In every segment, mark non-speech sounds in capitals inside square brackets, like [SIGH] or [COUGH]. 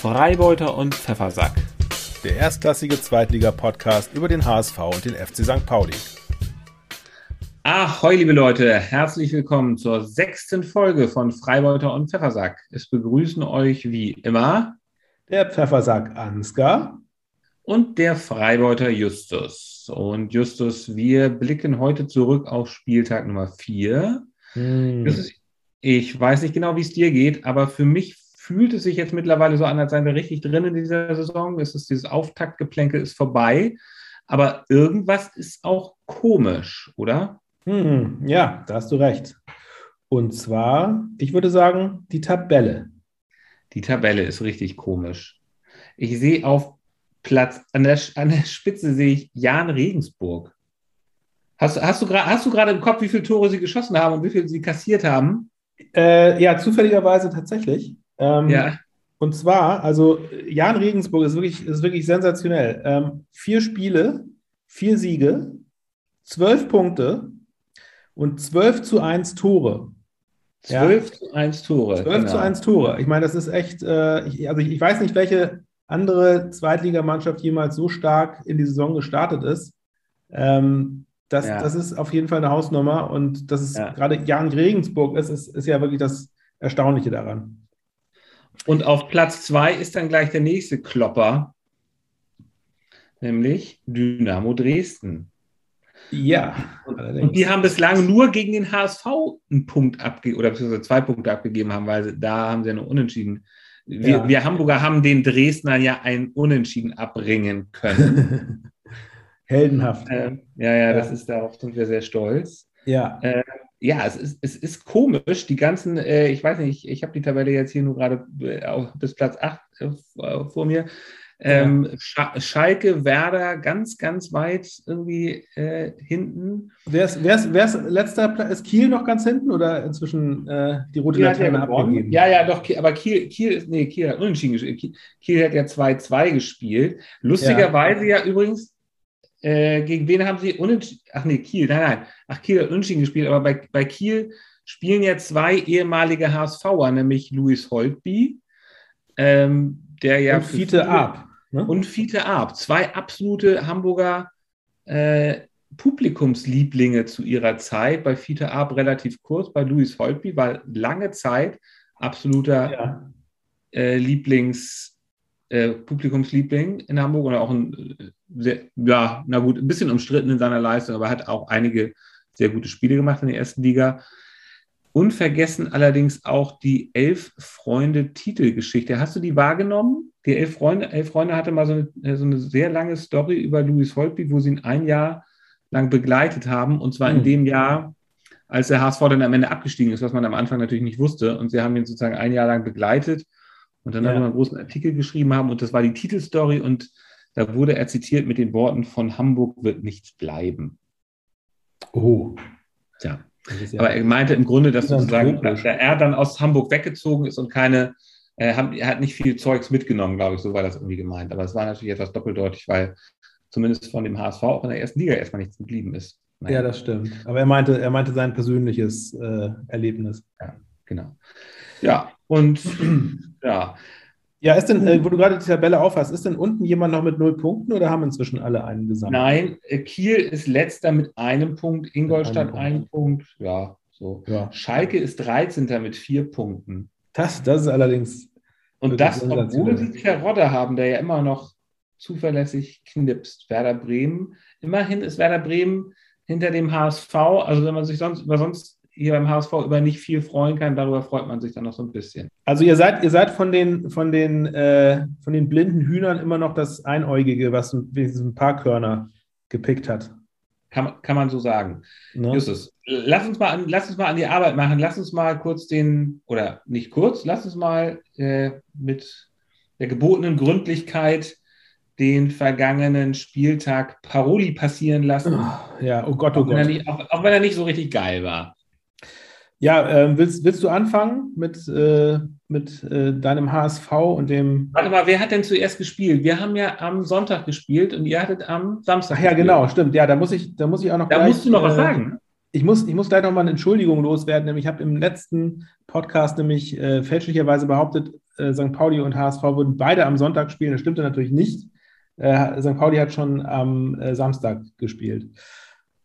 Freibeuter und Pfeffersack. Der erstklassige Zweitliga-Podcast über den HSV und den FC St. Pauli. Ahoi, liebe Leute, herzlich willkommen zur sechsten Folge von Freibeuter und Pfeffersack. Es begrüßen euch wie immer der Pfeffersack Ansgar und der Freibeuter Justus. Und Justus, wir blicken heute zurück auf Spieltag Nummer 4. Hm. Ich weiß nicht genau, wie es dir geht, aber für mich fühlt es sich jetzt mittlerweile so an, als seien wir richtig drin in dieser Saison. Es ist dieses Auftaktgeplänkel ist vorbei. Aber irgendwas ist auch komisch, oder? Hm, ja, da hast du recht. Und zwar, ich würde sagen, die Tabelle. Die Tabelle ist richtig komisch. Ich sehe auf Platz, an der, an der Spitze sehe ich Jan Regensburg. Hast, hast du gerade im Kopf, wie viele Tore sie geschossen haben und wie viele sie kassiert haben? Äh, ja, zufälligerweise tatsächlich. Ähm, ja. Und zwar, also Jan Regensburg ist wirklich, ist wirklich sensationell. Ähm, vier Spiele, vier Siege, zwölf Punkte und zwölf zu eins Tore. Zwölf ja? zu eins Tore. Zwölf genau. zu eins Tore. Ich meine, das ist echt, äh, ich, also ich, ich, weiß nicht, welche andere Zweitligamannschaft jemals so stark in die Saison gestartet ist. Ähm, das, ja. das ist auf jeden Fall eine Hausnummer und das ist ja. gerade Jan Regensburg ist, ist, ist ja wirklich das Erstaunliche daran. Und auf Platz zwei ist dann gleich der nächste Klopper, nämlich Dynamo Dresden. Ja. Allerdings. Und die haben bislang nur gegen den HSV einen Punkt abgegeben oder beziehungsweise zwei Punkte abgegeben haben, weil da haben sie eine Unentschieden. Wir, ja. wir Hamburger haben den Dresdnern ja ein Unentschieden abbringen können. [LAUGHS] Heldenhaft. Äh, ja, ja, ja, das ist darauf sind wir sehr stolz. Ja. Äh, ja, es ist, es ist komisch, die ganzen, äh, ich weiß nicht, ich, ich habe die Tabelle jetzt hier nur gerade äh, bis Platz 8 äh, vor mir. Ähm, ja. Schalke, Werder ganz, ganz weit irgendwie äh, hinten. Wer ist, wer, ist, wer ist letzter Platz? Ist Kiel noch ganz hinten oder inzwischen äh, die rote Laterne ja abgegeben? Ja, ja, doch, aber Kiel, Kiel ist, nee, Kiel hat unentschieden gespielt. Kiel, Kiel hat ja 2-2 gespielt. Lustigerweise ja, ja übrigens äh, gegen wen haben sie unentschieden? Ach nee, Kiel, nein, nein. Ach, Kiel hat unentschieden gespielt, aber bei, bei Kiel spielen ja zwei ehemalige HSVer, nämlich Louis Holtby, ähm, der ja. Und Fiete Ab. Ne? Und Fiete Ab. Zwei absolute Hamburger äh, Publikumslieblinge zu ihrer Zeit. Bei Fiete Ab relativ kurz, bei Louis Holtby war lange Zeit absoluter ja. äh, Lieblings, äh, Publikumsliebling in Hamburg oder auch ein äh, sehr, ja, na gut, ein bisschen umstritten in seiner Leistung, aber hat auch einige sehr gute Spiele gemacht in der ersten Liga. Unvergessen allerdings auch die Elf-Freunde-Titelgeschichte. Hast du die wahrgenommen? Die Elf Freunde, Elf Freunde hatte mal so eine, äh, so eine sehr lange Story über Louis Holtby, wo sie ihn ein Jahr lang begleitet haben. Und zwar mhm. in dem Jahr, als der HSV dann am Ende abgestiegen ist, was man am Anfang natürlich nicht wusste. Und sie haben ihn sozusagen ein Jahr lang begleitet und dann ja. haben wir einen großen Artikel geschrieben haben. Und das war die Titelstory. Und da wurde er zitiert mit den Worten: Von Hamburg wird nichts bleiben. Oh. Tja. Ja Aber er meinte im Grunde, dass sozusagen, da er dann aus Hamburg weggezogen ist und keine, er hat, er hat nicht viel Zeugs mitgenommen, glaube ich, so war das irgendwie gemeint. Aber es war natürlich etwas doppeldeutig, weil zumindest von dem HSV auch in der ersten Liga erstmal nichts geblieben ist. Naja. Ja, das stimmt. Aber er meinte, er meinte sein persönliches äh, Erlebnis. Ja, genau. Ja, und [CLEARS THROAT] ja, ja, ist denn, äh, wo du gerade die Tabelle aufhast, ist denn unten jemand noch mit null Punkten oder haben inzwischen alle einen gesammelt? Nein, äh, Kiel ist letzter mit einem Punkt, Ingolstadt einen Punkt. Punkt. Ja, so. Ja. Schalke ist 13. mit vier Punkten. Das, das ist allerdings. Und das, obwohl sie Terodde haben, der ja immer noch zuverlässig knipst. Werder Bremen. Immerhin ist Werder Bremen hinter dem HSV. Also, wenn man sich sonst über sonst hier beim HSV über nicht viel freuen kann, darüber freut man sich dann noch so ein bisschen. Also ihr seid, ihr seid von den, von den, äh, von den blinden Hühnern immer noch das Einäugige, was wenigstens ein paar Körner gepickt hat. Kann, kann man so sagen. Ne? Justus, lass uns, mal an, lass uns mal an die Arbeit machen. Lass uns mal kurz den, oder nicht kurz, lass uns mal äh, mit der gebotenen Gründlichkeit den vergangenen Spieltag Paroli passieren lassen. Oh, ja, oh Gott, oh auch Gott. Nicht, auch, auch, wenn er nicht so richtig geil war. Ja, äh, willst, willst du anfangen mit, äh, mit äh, deinem HSV und dem. Warte mal, wer hat denn zuerst gespielt? Wir haben ja am Sonntag gespielt und ihr hattet am Samstag. Ach ja, gespielt. genau, stimmt. Ja, da muss ich, da muss ich auch noch. Da gleich, musst du noch was äh, sagen. Ich muss, ich muss gleich noch mal eine Entschuldigung loswerden, nämlich ich habe im letzten Podcast nämlich äh, fälschlicherweise behauptet, äh, St. Pauli und HSV würden beide am Sonntag spielen. Das stimmte natürlich nicht. Äh, St. Pauli hat schon am Samstag gespielt.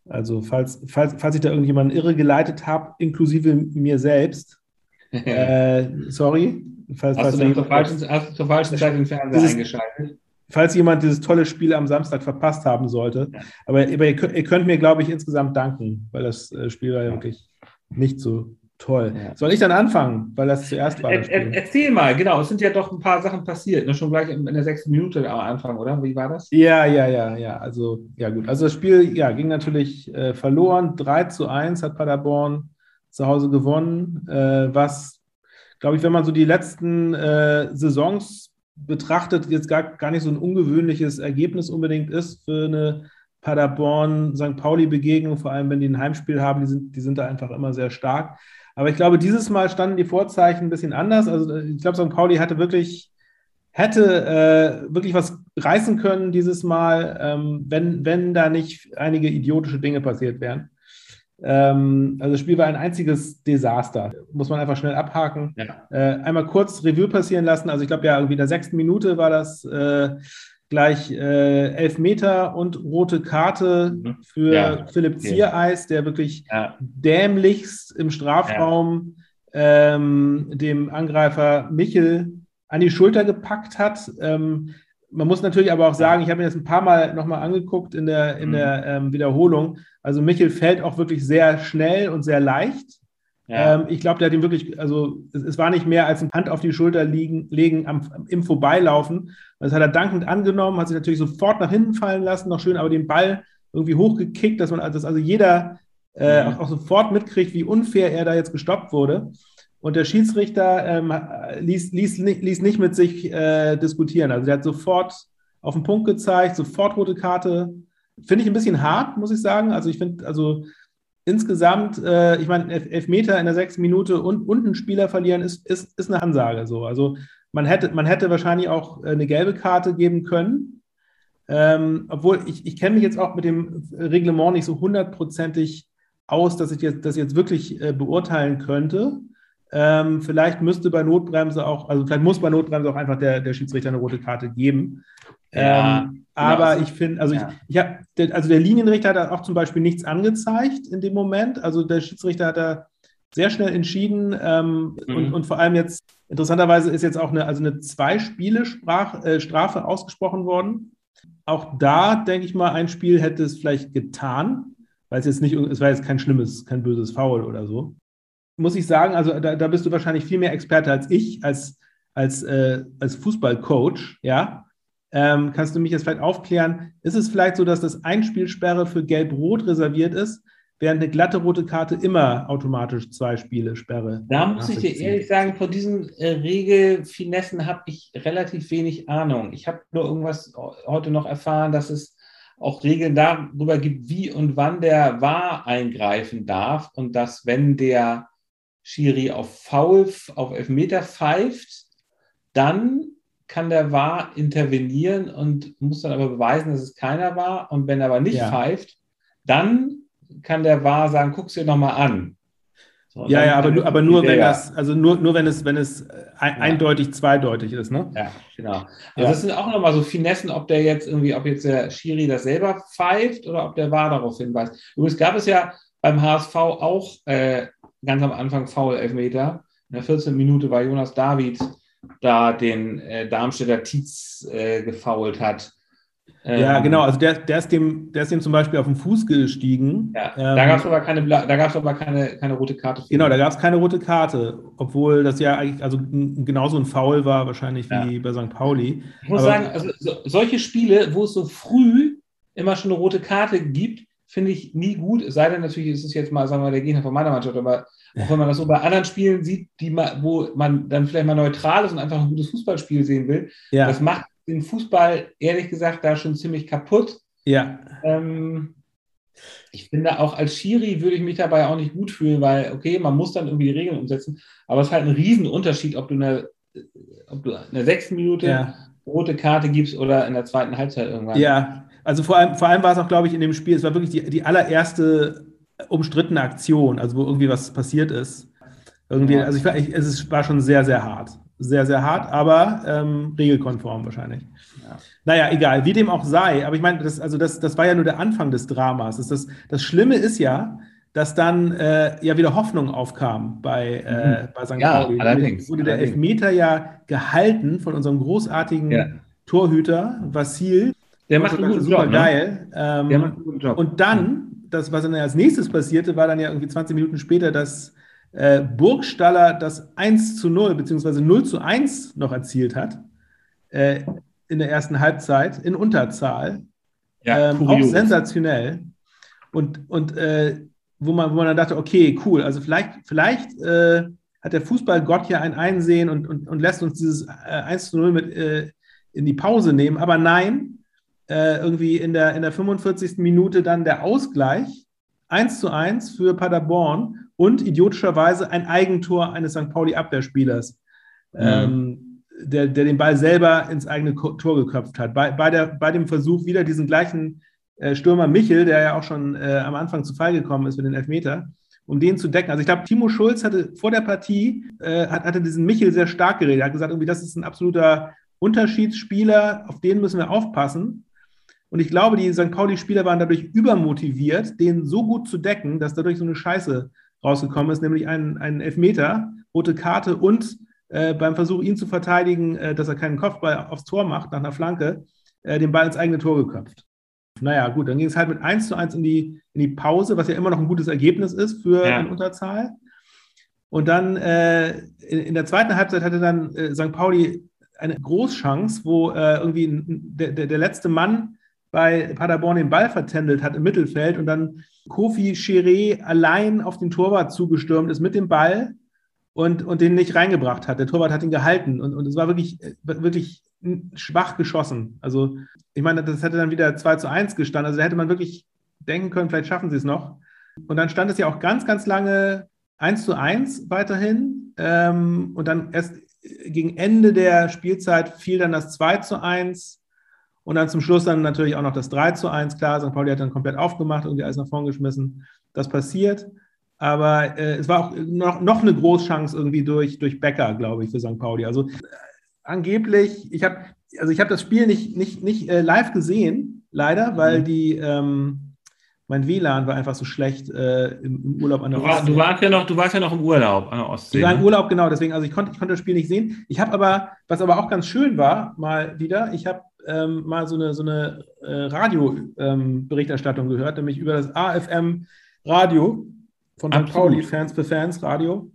Also falls, falls, falls ich da irgendjemanden irre geleitet habe, inklusive mir selbst, [LAUGHS] äh, sorry. Falls, hast, falls du zur falschen, hast du zur falschen Zeit den Fernseher dieses, eingeschaltet? Falls jemand dieses tolle Spiel am Samstag verpasst haben sollte. Ja. Aber, aber ihr, könnt, ihr, könnt, mir, glaube ich, insgesamt danken, weil das äh, Spiel war ja wirklich nicht so toll. Ja. Soll ich dann anfangen, weil das zuerst war? Das er, erzähl mal, genau, es sind ja doch ein paar Sachen passiert, ne? schon gleich in, in der sechsten Minute am Anfang, oder? Wie war das? Ja, ja, ja, ja. Also, ja, gut. Also das Spiel ja, ging natürlich äh, verloren. 3 zu 1 hat Paderborn zu Hause gewonnen, äh, was, glaube ich, wenn man so die letzten äh, Saisons betrachtet, jetzt gar, gar nicht so ein ungewöhnliches Ergebnis unbedingt ist für eine Paderborn-St. Pauli-Begegnung, vor allem wenn die ein Heimspiel haben, die sind, die sind da einfach immer sehr stark. Aber ich glaube, dieses Mal standen die Vorzeichen ein bisschen anders. Also ich glaube, St. Pauli hatte wirklich, hätte äh, wirklich was reißen können dieses Mal, ähm, wenn, wenn da nicht einige idiotische Dinge passiert wären. Ähm, also das Spiel war ein einziges Desaster. Muss man einfach schnell abhaken. Ja. Äh, einmal kurz Revue passieren lassen. Also ich glaube ja, irgendwie in der sechsten Minute war das äh, gleich äh, elf Meter und rote Karte mhm. für ja. Philipp Ziereis, der wirklich ja. dämlichst im Strafraum ja. ähm, dem Angreifer Michel an die Schulter gepackt hat. Ähm, man muss natürlich aber auch sagen, ich habe mir das ein paar Mal nochmal angeguckt in der, in mhm. der ähm, Wiederholung. Also Michel fällt auch wirklich sehr schnell und sehr leicht. Ja. Ähm, ich glaube, der hat ihn wirklich, also es, es, war nicht mehr als ein Hand auf die Schulter liegen, legen am, im Vorbeilaufen. Das hat er dankend angenommen, hat sich natürlich sofort nach hinten fallen lassen, noch schön, aber den Ball irgendwie hochgekickt, dass man, dass also jeder äh, auch, auch, sofort mitkriegt, wie unfair er da jetzt gestoppt wurde. Und der Schiedsrichter ähm, ließ, ließ, ließ nicht mit sich äh, diskutieren. Also der hat sofort auf den Punkt gezeigt, sofort rote Karte. Finde ich ein bisschen hart, muss ich sagen. Also ich finde, also insgesamt, äh, ich meine, Elfmeter in der sechsten Minute und, und Spieler verlieren ist, ist, ist eine Ansage so. Also man hätte, man hätte wahrscheinlich auch äh, eine gelbe Karte geben können. Ähm, obwohl ich, ich kenne mich jetzt auch mit dem Reglement nicht so hundertprozentig aus, dass ich jetzt, das jetzt wirklich äh, beurteilen könnte. Ähm, vielleicht müsste bei Notbremse auch, also vielleicht muss bei Notbremse auch einfach der, der Schiedsrichter eine rote Karte geben. Ja, ähm, genau. aber ich finde, also ja. ich, ich habe, also der Linienrichter hat auch zum Beispiel nichts angezeigt in dem Moment. Also der Schiedsrichter hat da sehr schnell entschieden ähm, mhm. und, und vor allem jetzt, interessanterweise ist jetzt auch eine, also eine Zwei-Spiele-Strafe äh, ausgesprochen worden. Auch da, denke ich mal, ein Spiel hätte es vielleicht getan, weil es jetzt nicht, es war jetzt kein schlimmes, kein böses Foul oder so. Muss ich sagen, also da, da bist du wahrscheinlich viel mehr Experte als ich, als, als, äh, als Fußballcoach, ja. Ähm, kannst du mich jetzt vielleicht aufklären? Ist es vielleicht so, dass das Einspielsperre für Gelb-Rot reserviert ist, während eine glatte rote Karte immer automatisch zwei Spiele Sperre? Da muss ich dir ehrlich sagen, von diesen äh, Regelfinessen habe ich relativ wenig Ahnung. Ich habe nur irgendwas heute noch erfahren, dass es auch Regeln darüber gibt, wie und wann der Wahr eingreifen darf und dass, wenn der Schiri auf Foul, auf Elfmeter pfeift, dann kann der War intervenieren und muss dann aber beweisen, dass es keiner war. Und wenn er aber nicht ja. pfeift, dann kann der War sagen, guck es dir nochmal an. So, ja, ja, aber, nur, aber nur wenn das, also nur, nur wenn es, wenn es ja. eindeutig zweideutig ist, ne? Ja, genau. Also ja. das sind auch nochmal so Finessen, ob der jetzt irgendwie, ob jetzt der Schiri das selber pfeift oder ob der War darauf hinweist. Übrigens gab es ja beim HSV auch äh, ganz am Anfang Foul-Elfmeter. In der 14. Minute war Jonas David da den äh, Darmstädter Tietz äh, gefault hat. Ähm, ja, genau, also der, der, ist dem, der ist dem zum Beispiel auf den Fuß gestiegen. Ja, ähm, da gab es aber, keine, da gab's aber keine, keine rote Karte. Genau, da gab es keine rote Karte, obwohl das ja eigentlich also genauso ein Foul war, wahrscheinlich wie ja. bei St. Pauli. Ich muss aber, sagen, also so, solche Spiele, wo es so früh immer schon eine rote Karte gibt, finde ich nie gut. Es sei denn, natürlich ist es jetzt mal, sagen wir mal, der Gegner von meiner Mannschaft, aber auch wenn man das so bei anderen Spielen sieht, die man, wo man dann vielleicht mal neutral ist und einfach ein gutes Fußballspiel sehen will, ja. das macht den Fußball ehrlich gesagt da schon ziemlich kaputt. Ja. Ähm, ich finde auch als Schiri würde ich mich dabei auch nicht gut fühlen, weil, okay, man muss dann irgendwie die Regeln umsetzen, aber es ist halt ein Riesenunterschied, ob du eine, ob du in der sechsten Minute ja. rote Karte gibst oder in der zweiten Halbzeit irgendwann. Ja, also vor allem, vor allem war es auch, glaube ich, in dem Spiel, es war wirklich die, die allererste umstrittene Aktion, also wo irgendwie was passiert ist. Irgendwie, also ich, ich, es war schon sehr, sehr hart. sehr, sehr hart, aber ähm, regelkonform wahrscheinlich. Ja. Naja, egal, wie dem auch sei. Aber ich meine, das, also das, das war ja nur der Anfang des Dramas. Das, das, das Schlimme ist ja, dass dann äh, ja wieder Hoffnung aufkam bei, äh, mhm. bei St. Ja, Pauli. Allerdings, wurde der allerdings. Elfmeter ja gehalten von unserem großartigen ja. Torhüter Vassil. Der macht einen guten super Job, ne? geil. Ähm, der macht einen guten Job. Und dann, das, was dann als nächstes passierte, war dann ja irgendwie 20 Minuten später, dass äh, Burgstaller das 1 zu 0 beziehungsweise 0 zu 1 noch erzielt hat äh, in der ersten Halbzeit in Unterzahl. Ja, ähm, auch sensationell. Und, und äh, wo, man, wo man dann dachte, okay, cool, also vielleicht, vielleicht äh, hat der Fußballgott ja ein Einsehen und, und, und lässt uns dieses 1 zu 0 mit äh, in die Pause nehmen. Aber nein, äh, irgendwie in der, in der 45. Minute dann der Ausgleich 1 zu 1 für Paderborn und idiotischerweise ein Eigentor eines St. Pauli-Abwehrspielers, mhm. ähm, der, der den Ball selber ins eigene Tor geköpft hat. Bei, bei, der, bei dem Versuch wieder diesen gleichen äh, Stürmer Michel, der ja auch schon äh, am Anfang zu Fall gekommen ist für den Elfmeter, um den zu decken. Also ich glaube, Timo Schulz hatte vor der Partie, äh, hat, hatte diesen Michel sehr stark geredet. Er hat gesagt, irgendwie, das ist ein absoluter Unterschiedsspieler, auf den müssen wir aufpassen. Und ich glaube, die St. Pauli-Spieler waren dadurch übermotiviert, den so gut zu decken, dass dadurch so eine Scheiße rausgekommen ist, nämlich ein, ein Elfmeter, rote Karte und äh, beim Versuch, ihn zu verteidigen, äh, dass er keinen Kopfball aufs Tor macht, nach einer Flanke, äh, den Ball ins eigene Tor geköpft. Naja, gut, dann ging es halt mit 1 zu 1 in die, in die Pause, was ja immer noch ein gutes Ergebnis ist für ja. eine Unterzahl. Und dann äh, in, in, der zweiten Halbzeit hatte dann äh, St. Pauli eine Großchance, wo äh, irgendwie der, der, der, letzte Mann bei Paderborn den Ball vertändelt hat im Mittelfeld und dann Kofi Chiré allein auf den Torwart zugestürmt ist mit dem Ball und, und den nicht reingebracht hat. Der Torwart hat ihn gehalten und, und es war wirklich, wirklich schwach geschossen. Also, ich meine, das hätte dann wieder 2 zu 1 gestanden. Also, da hätte man wirklich denken können, vielleicht schaffen sie es noch. Und dann stand es ja auch ganz, ganz lange 1 zu 1 weiterhin. Ähm, und dann erst gegen Ende der Spielzeit fiel dann das 2 zu 1. Und dann zum Schluss dann natürlich auch noch das 3 zu 1. Klar, St. Pauli hat dann komplett aufgemacht, irgendwie alles nach vorn geschmissen. Das passiert. Aber äh, es war auch noch, noch eine Großchance irgendwie durch, durch Becker, glaube ich, für St. Pauli. Also äh, angeblich, ich habe also ich das Spiel nicht, nicht, nicht äh, live gesehen, leider, weil mhm. die ähm, mein WLAN war einfach so schlecht äh, im, im, Urlaub an der du Ostsee. du, warst ja noch, du warst ja noch im Urlaub an der Ostsee. Ich war im ne? Urlaub, genau, deswegen, also ich konnte, ich konnte das Spiel nicht sehen. Ich habe aber, was aber auch ganz schön war, mal wieder, ich habe ähm, mal so eine, so eine äh, Radio-Berichterstattung ähm, gehört, nämlich über das AFM Radio von St. Pauli, Fans für Fans Radio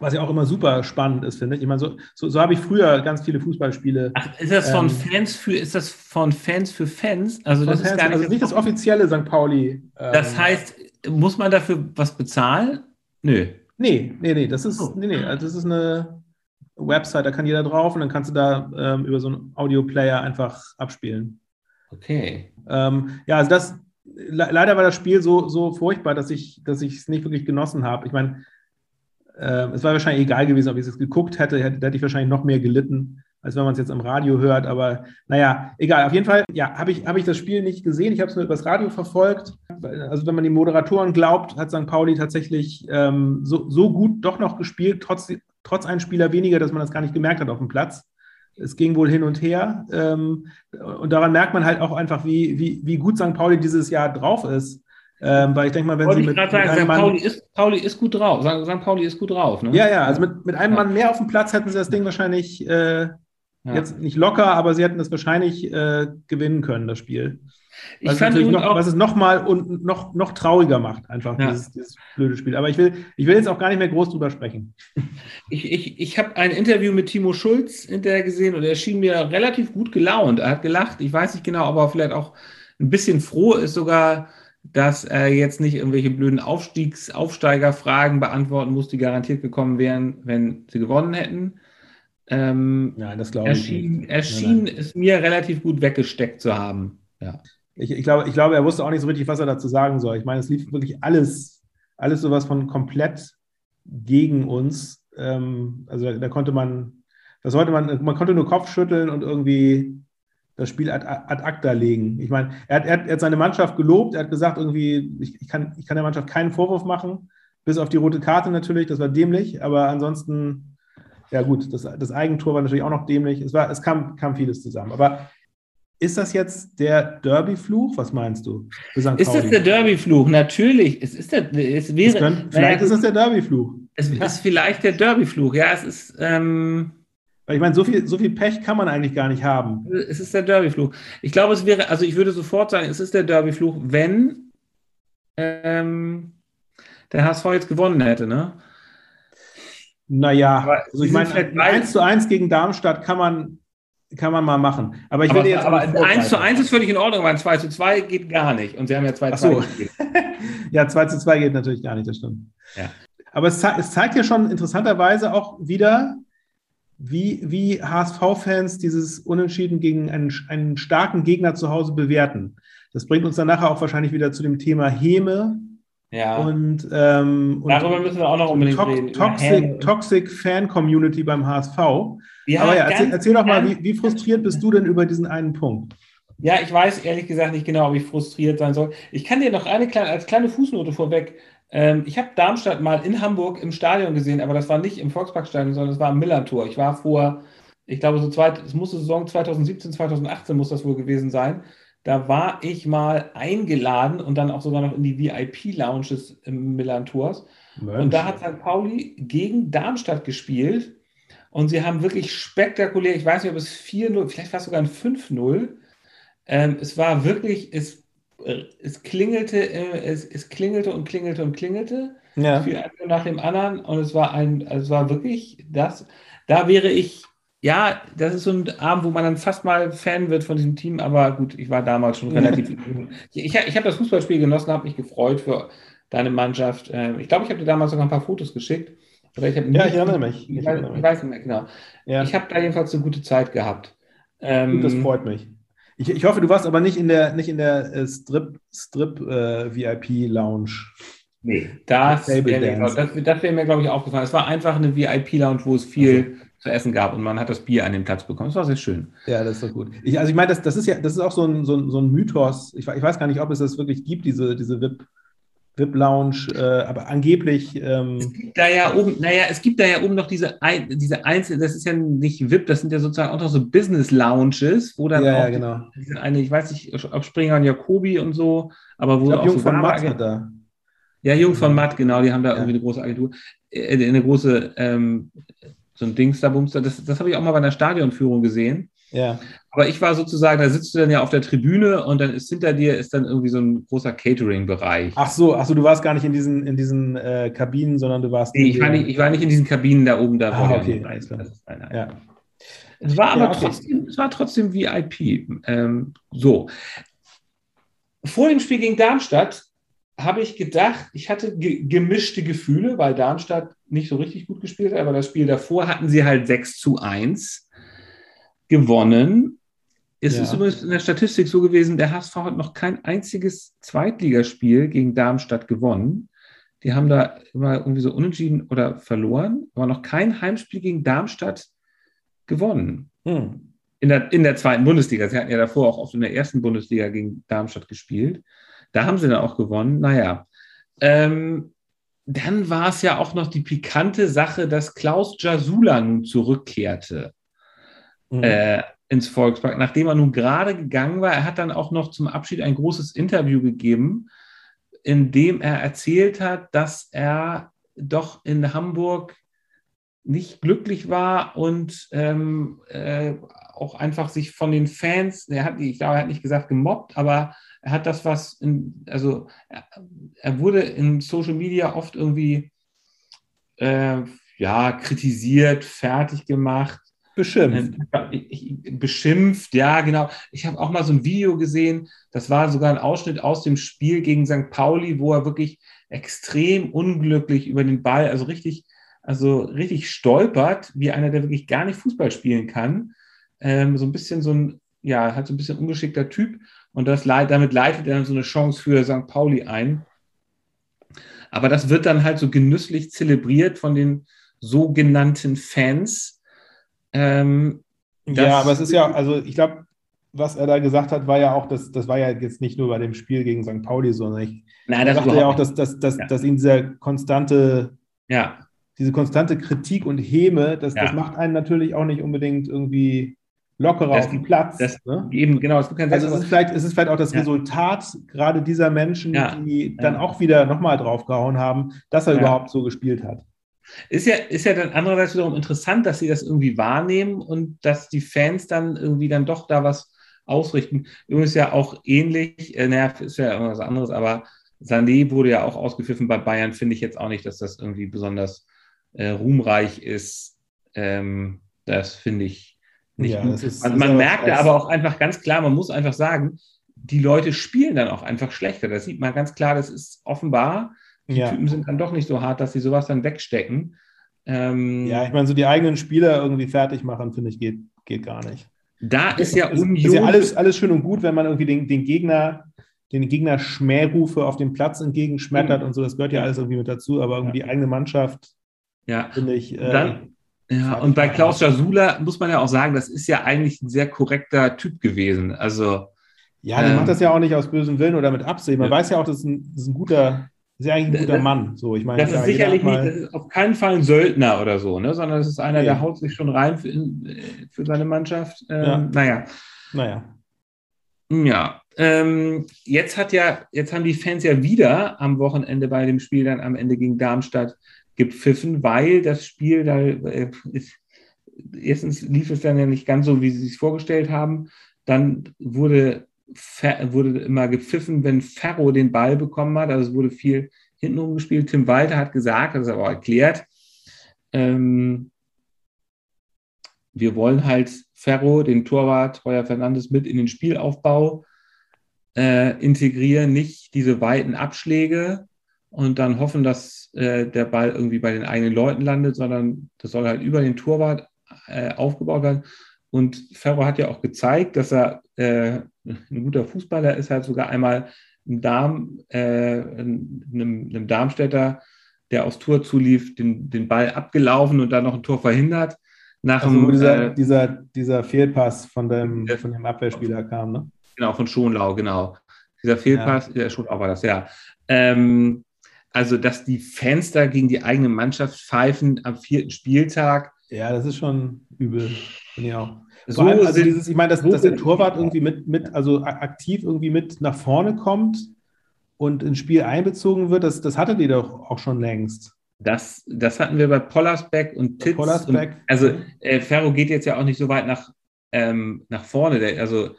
was ja auch immer super spannend ist, finde ich. Ich meine, so, so, so habe ich früher ganz viele Fußballspiele. Ach, ist das von ähm, Fans für, ist das von Fans für Fans? Also das Fans, ist gar nicht, also nicht das offizielle St. Pauli. Ähm, das heißt, muss man dafür was bezahlen? Nö. Nee, nee, nee, das ist, nee, nee, also das ist eine Website, da kann jeder drauf und dann kannst du da ähm, über so einen Audioplayer einfach abspielen. Okay. Ähm, ja, also das, le leider war das Spiel so, so furchtbar, dass ich dass es nicht wirklich genossen habe. Ich meine, äh, es war wahrscheinlich egal gewesen, ob ich es geguckt hätte, hätte, hätte ich wahrscheinlich noch mehr gelitten, als wenn man es jetzt am Radio hört. Aber naja, egal. Auf jeden Fall, ja, habe ich, hab ich das Spiel nicht gesehen. Ich habe es nur übers Radio verfolgt. Also wenn man den Moderatoren glaubt, hat St. Pauli tatsächlich ähm, so, so gut doch noch gespielt, trotz, trotz einem Spieler weniger, dass man das gar nicht gemerkt hat auf dem Platz. Es ging wohl hin und her. Ähm, und daran merkt man halt auch einfach, wie, wie, wie gut St. Pauli dieses Jahr drauf ist. Ähm, weil ich denke mal, wenn Wollte sie mit, sagen, mit St. Pauli, ist, Pauli ist gut drauf. St. Pauli ist gut drauf. Ne? Ja, ja, also mit, mit einem ja. Mann mehr auf dem Platz hätten sie das Ding wahrscheinlich äh, ja. jetzt nicht locker, aber sie hätten das wahrscheinlich äh, gewinnen können, das Spiel. Was, ich fand noch, was es nochmal und noch, noch trauriger macht, einfach ja. dieses, dieses, blöde Spiel. Aber ich will, ich will jetzt auch gar nicht mehr groß drüber sprechen. [LAUGHS] Ich, ich, ich habe ein Interview mit Timo Schulz hinterher gesehen und er schien mir relativ gut gelaunt. Er hat gelacht. Ich weiß nicht genau, aber vielleicht auch ein bisschen froh ist sogar dass er jetzt nicht irgendwelche blöden Aufstiegs-, Aufsteigerfragen beantworten muss, die garantiert gekommen wären, wenn sie gewonnen hätten. Ähm, nein, das glaube ich nicht. Er schien es mir relativ gut weggesteckt zu haben. Ja. Ich, ich, glaube, ich glaube, er wusste auch nicht so richtig, was er dazu sagen soll. Ich meine, es lief wirklich alles, alles sowas von komplett gegen uns. Ähm, also da, da, konnte man, das sollte man, man konnte nur Kopf schütteln und irgendwie das Spiel ad, ad acta legen. Ich meine, er hat, er, hat, er hat seine Mannschaft gelobt, er hat gesagt, irgendwie, ich, ich, kann, ich kann der Mannschaft keinen Vorwurf machen, bis auf die rote Karte natürlich, das war dämlich, aber ansonsten ja gut, das, das Eigentor war natürlich auch noch dämlich. Es, war, es kam, kam vieles zusammen. Aber ist das jetzt der Derby-Fluch? Was meinst du? Ist das der Derby-Fluch? Natürlich. Es ist der, es wäre, es könnte, vielleicht naja, ist es der Derby-Fluch. Es ja. ist vielleicht der Derby-Fluch. Ja, es ist. Ähm, ich meine, so viel, so viel Pech kann man eigentlich gar nicht haben. Es ist der Derby-Fluch. Ich glaube, es wäre, also ich würde sofort sagen, es ist der Derby-Fluch, wenn ähm, der HSV jetzt gewonnen hätte, ne? Naja, also ich meine, 1 zu 1 gegen Darmstadt kann man, kann man mal machen. Aber ich will jetzt. Aber 1 zu 1 ist völlig in Ordnung, aber ein 2 zu 2 geht gar nicht. Und Sie haben ja 2 [LAUGHS] zu 2. So. ja, 2 zu 2 geht natürlich gar nicht, das stimmt. Ja. Aber es, es zeigt ja schon interessanterweise auch wieder, wie, wie HSV-Fans dieses Unentschieden gegen einen, einen starken Gegner zu Hause bewerten. Das bringt uns dann nachher auch wahrscheinlich wieder zu dem Thema Häme ja. Und, ähm, darüber müssen wir auch noch unbedingt to reden. Toxic, Toxic Fan Community beim HSV. Ja, Aber ja, erzähl, erzähl doch mal, wie, wie frustriert bist du denn über diesen einen Punkt? Ja, ich weiß ehrlich gesagt nicht genau, ob ich frustriert sein soll. Ich kann dir noch eine kleine, als kleine Fußnote vorweg. Ähm, ich habe Darmstadt mal in Hamburg im Stadion gesehen, aber das war nicht im Volksparkstadion, sondern das war am Millantor. Ich war vor, ich glaube, so zweit, es musste Saison 2017, 2018 muss das wohl gewesen sein. Da war ich mal eingeladen und dann auch sogar noch in die VIP-Lounges im Milan-Tours. Und da hat St. Pauli gegen Darmstadt gespielt. Und sie haben wirklich spektakulär, ich weiß nicht, ob es 4-0, vielleicht war es sogar ein 5-0. Ähm, es war wirklich, es, es klingelte, äh, es, es klingelte und klingelte und klingelte. Ja. Für einen nach dem anderen. Und es war ein, es war wirklich das, da wäre ich ja, das ist so ein Abend, wo man dann fast mal Fan wird von diesem Team, aber gut, ich war damals schon relativ. [LAUGHS] ich ich, habe das Fußballspiel genossen, habe mich gefreut für deine Mannschaft. Ähm, ich glaube, ich habe dir damals sogar ein paar Fotos geschickt. Oder ich ja, ich erinnere mich. Ich, ich, weiß, ich weiß, nicht mehr genau. Ja. Ich habe da jedenfalls eine gute Zeit gehabt. Ähm, das freut mich. Ich, ich, hoffe, du warst aber nicht in der, nicht in der äh, Strip, Strip äh, VIP Lounge. Nee, das wäre wär mir, glaube ich, aufgefallen. Es war einfach eine VIP Lounge, wo es viel. Zu essen gab und man hat das Bier an dem Platz bekommen. Das war sehr schön. Ja, das ist doch gut. Ich, also ich meine, das, das ist ja, das ist auch so ein, so ein, so ein Mythos. Ich, ich weiß gar nicht, ob es das wirklich gibt, diese, diese VIP. VIP-Lounge, äh, aber angeblich. Ähm, es gibt da ja oben, naja, es gibt da ja oben noch diese, diese einzelnen, das ist ja nicht VIP, das sind ja sozusagen auch noch so Business-Lounges, wo dann ja, auch ja, genau. diese eine, ich weiß nicht, ob Springer und Jacobi und so, aber wo ich glaub, auch Jung so von Matt da. Ja, Jung von Matt, genau, die haben da ja. irgendwie eine große Agentur, äh, eine große ähm, so ein Dings da, Bums Das, das habe ich auch mal bei einer Stadionführung gesehen. Ja. Aber ich war sozusagen, da sitzt du dann ja auf der Tribüne und dann ist hinter dir ist dann irgendwie so ein großer Catering-Bereich. Ach so, ach so, du warst gar nicht in diesen, in diesen äh, Kabinen, sondern du warst. Nee, ich war, nicht, ich war nicht in diesen Kabinen da oben da. Ah, okay. Rein, ja. Es war aber ja, okay. trotzdem, es war trotzdem VIP. Ähm, so. Vor dem Spiel gegen Darmstadt habe ich gedacht, ich hatte ge gemischte Gefühle, weil Darmstadt nicht so richtig gut gespielt hat, aber das Spiel davor hatten sie halt 6 zu 1 gewonnen. Es ja. ist übrigens in der Statistik so gewesen, der HSV hat noch kein einziges Zweitligaspiel gegen Darmstadt gewonnen. Die haben da immer irgendwie so unentschieden oder verloren, aber noch kein Heimspiel gegen Darmstadt gewonnen. Hm. In, der, in der zweiten Bundesliga. Sie hatten ja davor auch oft in der ersten Bundesliga gegen Darmstadt gespielt. Da haben sie dann auch gewonnen. Naja. Ähm, dann war es ja auch noch die pikante Sache, dass Klaus Jasula nun zurückkehrte mhm. äh, ins Volkspark, nachdem er nun gerade gegangen war. Er hat dann auch noch zum Abschied ein großes Interview gegeben, in dem er erzählt hat, dass er doch in Hamburg nicht glücklich war und ähm, äh, auch einfach sich von den Fans, er hat, ich glaube, er hat nicht gesagt gemobbt, aber er hat das, was, in, also er, wurde in Social Media oft irgendwie äh, ja, kritisiert, fertig gemacht. Beschimpft. Äh, beschimpft, ja, genau. Ich habe auch mal so ein Video gesehen, das war sogar ein Ausschnitt aus dem Spiel gegen St. Pauli, wo er wirklich extrem unglücklich über den Ball, also richtig, also richtig stolpert, wie einer, der wirklich gar nicht Fußball spielen kann. Ähm, so ein bisschen so ein, ja, hat so ein bisschen ungeschickter Typ. Und das, damit leitet er dann so eine Chance für St. Pauli ein. Aber das wird dann halt so genüsslich zelebriert von den sogenannten Fans. Ähm, ja, aber es ist ja, also ich glaube, was er da gesagt hat, war ja auch, das, das war ja jetzt nicht nur bei dem Spiel gegen St. Pauli, sondern ich Nein, das sagte ja auch, dass, dass, dass, ja. dass ihn dieser konstante ja. diese konstante Kritik und Häme, das, ja. das macht einen natürlich auch nicht unbedingt irgendwie lockerer das, auf dem Platz. Das, ne? Eben, genau. Es gibt kein also es ist, vielleicht, es ist vielleicht auch das ja. Resultat gerade dieser Menschen, ja. die dann auch wieder nochmal draufgehauen haben, dass er überhaupt so gespielt hat. Ist ja, ist ja dann andererseits wiederum interessant, dass sie das irgendwie wahrnehmen und dass die Fans dann irgendwie dann doch da was ausrichten. Übrigens ja auch ähnlich, äh, naja, ist ja irgendwas anderes, aber Sané wurde ja auch ausgepfiffen bei Bayern, finde ich jetzt auch nicht, dass das irgendwie besonders äh, ruhmreich ist. Ähm, das finde ich nicht ja, gut. Ist, man, man merkt aber auch einfach ganz klar, man muss einfach sagen, die Leute spielen dann auch einfach schlechter. Das sieht man ganz klar, das ist offenbar die ja. Typen sind dann doch nicht so hart, dass sie sowas dann wegstecken. Ähm, ja, ich meine, so die eigenen Spieler irgendwie fertig machen, finde ich, geht, geht gar nicht. Da ist ja Union. Ist ja alles, alles schön und gut, wenn man irgendwie den, den Gegner, den Gegner Schmährufe auf dem Platz entgegenschmettert mhm. und so, das gehört ja alles irgendwie mit dazu, aber irgendwie ja. die eigene Mannschaft, ja. finde ich. Äh, dann, ja, und bei Klaus Jasula muss man ja auch sagen, das ist ja eigentlich ein sehr korrekter Typ gewesen. Also. Ja, der ähm, macht das ja auch nicht aus bösem Willen oder mit Absehen. Man ja. weiß ja auch, das ist ein, das ist ein guter, ist ja eigentlich ein guter Mann. So, ich meine, das ist sicherlich nicht, das ist auf keinen Fall ein Söldner oder so, ne? sondern das ist einer, okay. der haut sich schon rein für, für seine Mannschaft. Ähm, ja. Naja. Naja. Ja. Ähm, jetzt hat ja, jetzt haben die Fans ja wieder am Wochenende bei dem Spiel dann am Ende gegen Darmstadt gepfiffen, weil das Spiel da äh, ist, erstens lief es dann ja nicht ganz so, wie sie sich vorgestellt haben. Dann wurde wurde immer gepfiffen, wenn Ferro den Ball bekommen hat. Also es wurde viel hintenrum gespielt. Tim Walter hat gesagt, das ist aber auch erklärt, ähm, wir wollen halt Ferro, den Torwart Heuer Fernandes, mit in den Spielaufbau äh, integrieren, nicht diese weiten Abschläge und dann hoffen, dass äh, der Ball irgendwie bei den eigenen Leuten landet, sondern das soll halt über den Torwart äh, aufgebaut werden. Und Ferro hat ja auch gezeigt, dass er äh, ein guter Fußballer ist, halt sogar einmal einem, Darm, äh, einem, einem Darmstädter, der aufs Tor zulief, den, den Ball abgelaufen und dann noch ein Tor verhindert. Nach also, dem, dieser, äh, dieser, dieser Fehlpass von dem, von dem Abwehrspieler kam, ne? Genau, von Schonlau, genau. Dieser Fehlpass, ja. ja Schonlau war das, ja. Ähm, also, dass die Fans da gegen die eigene Mannschaft pfeifen am vierten Spieltag. Ja, das ist schon übel. Auch. So allem, also dieses, ich meine, dass, so dass der Torwart irgendwie mit, mit, also aktiv irgendwie mit nach vorne kommt und ins Spiel einbezogen wird, das, das hattet ihr doch auch schon längst. Das, das hatten wir bei Pollersbeck und Titz. Pollersbeck. Und, also äh, Ferro geht jetzt ja auch nicht so weit nach, ähm, nach vorne. Der, also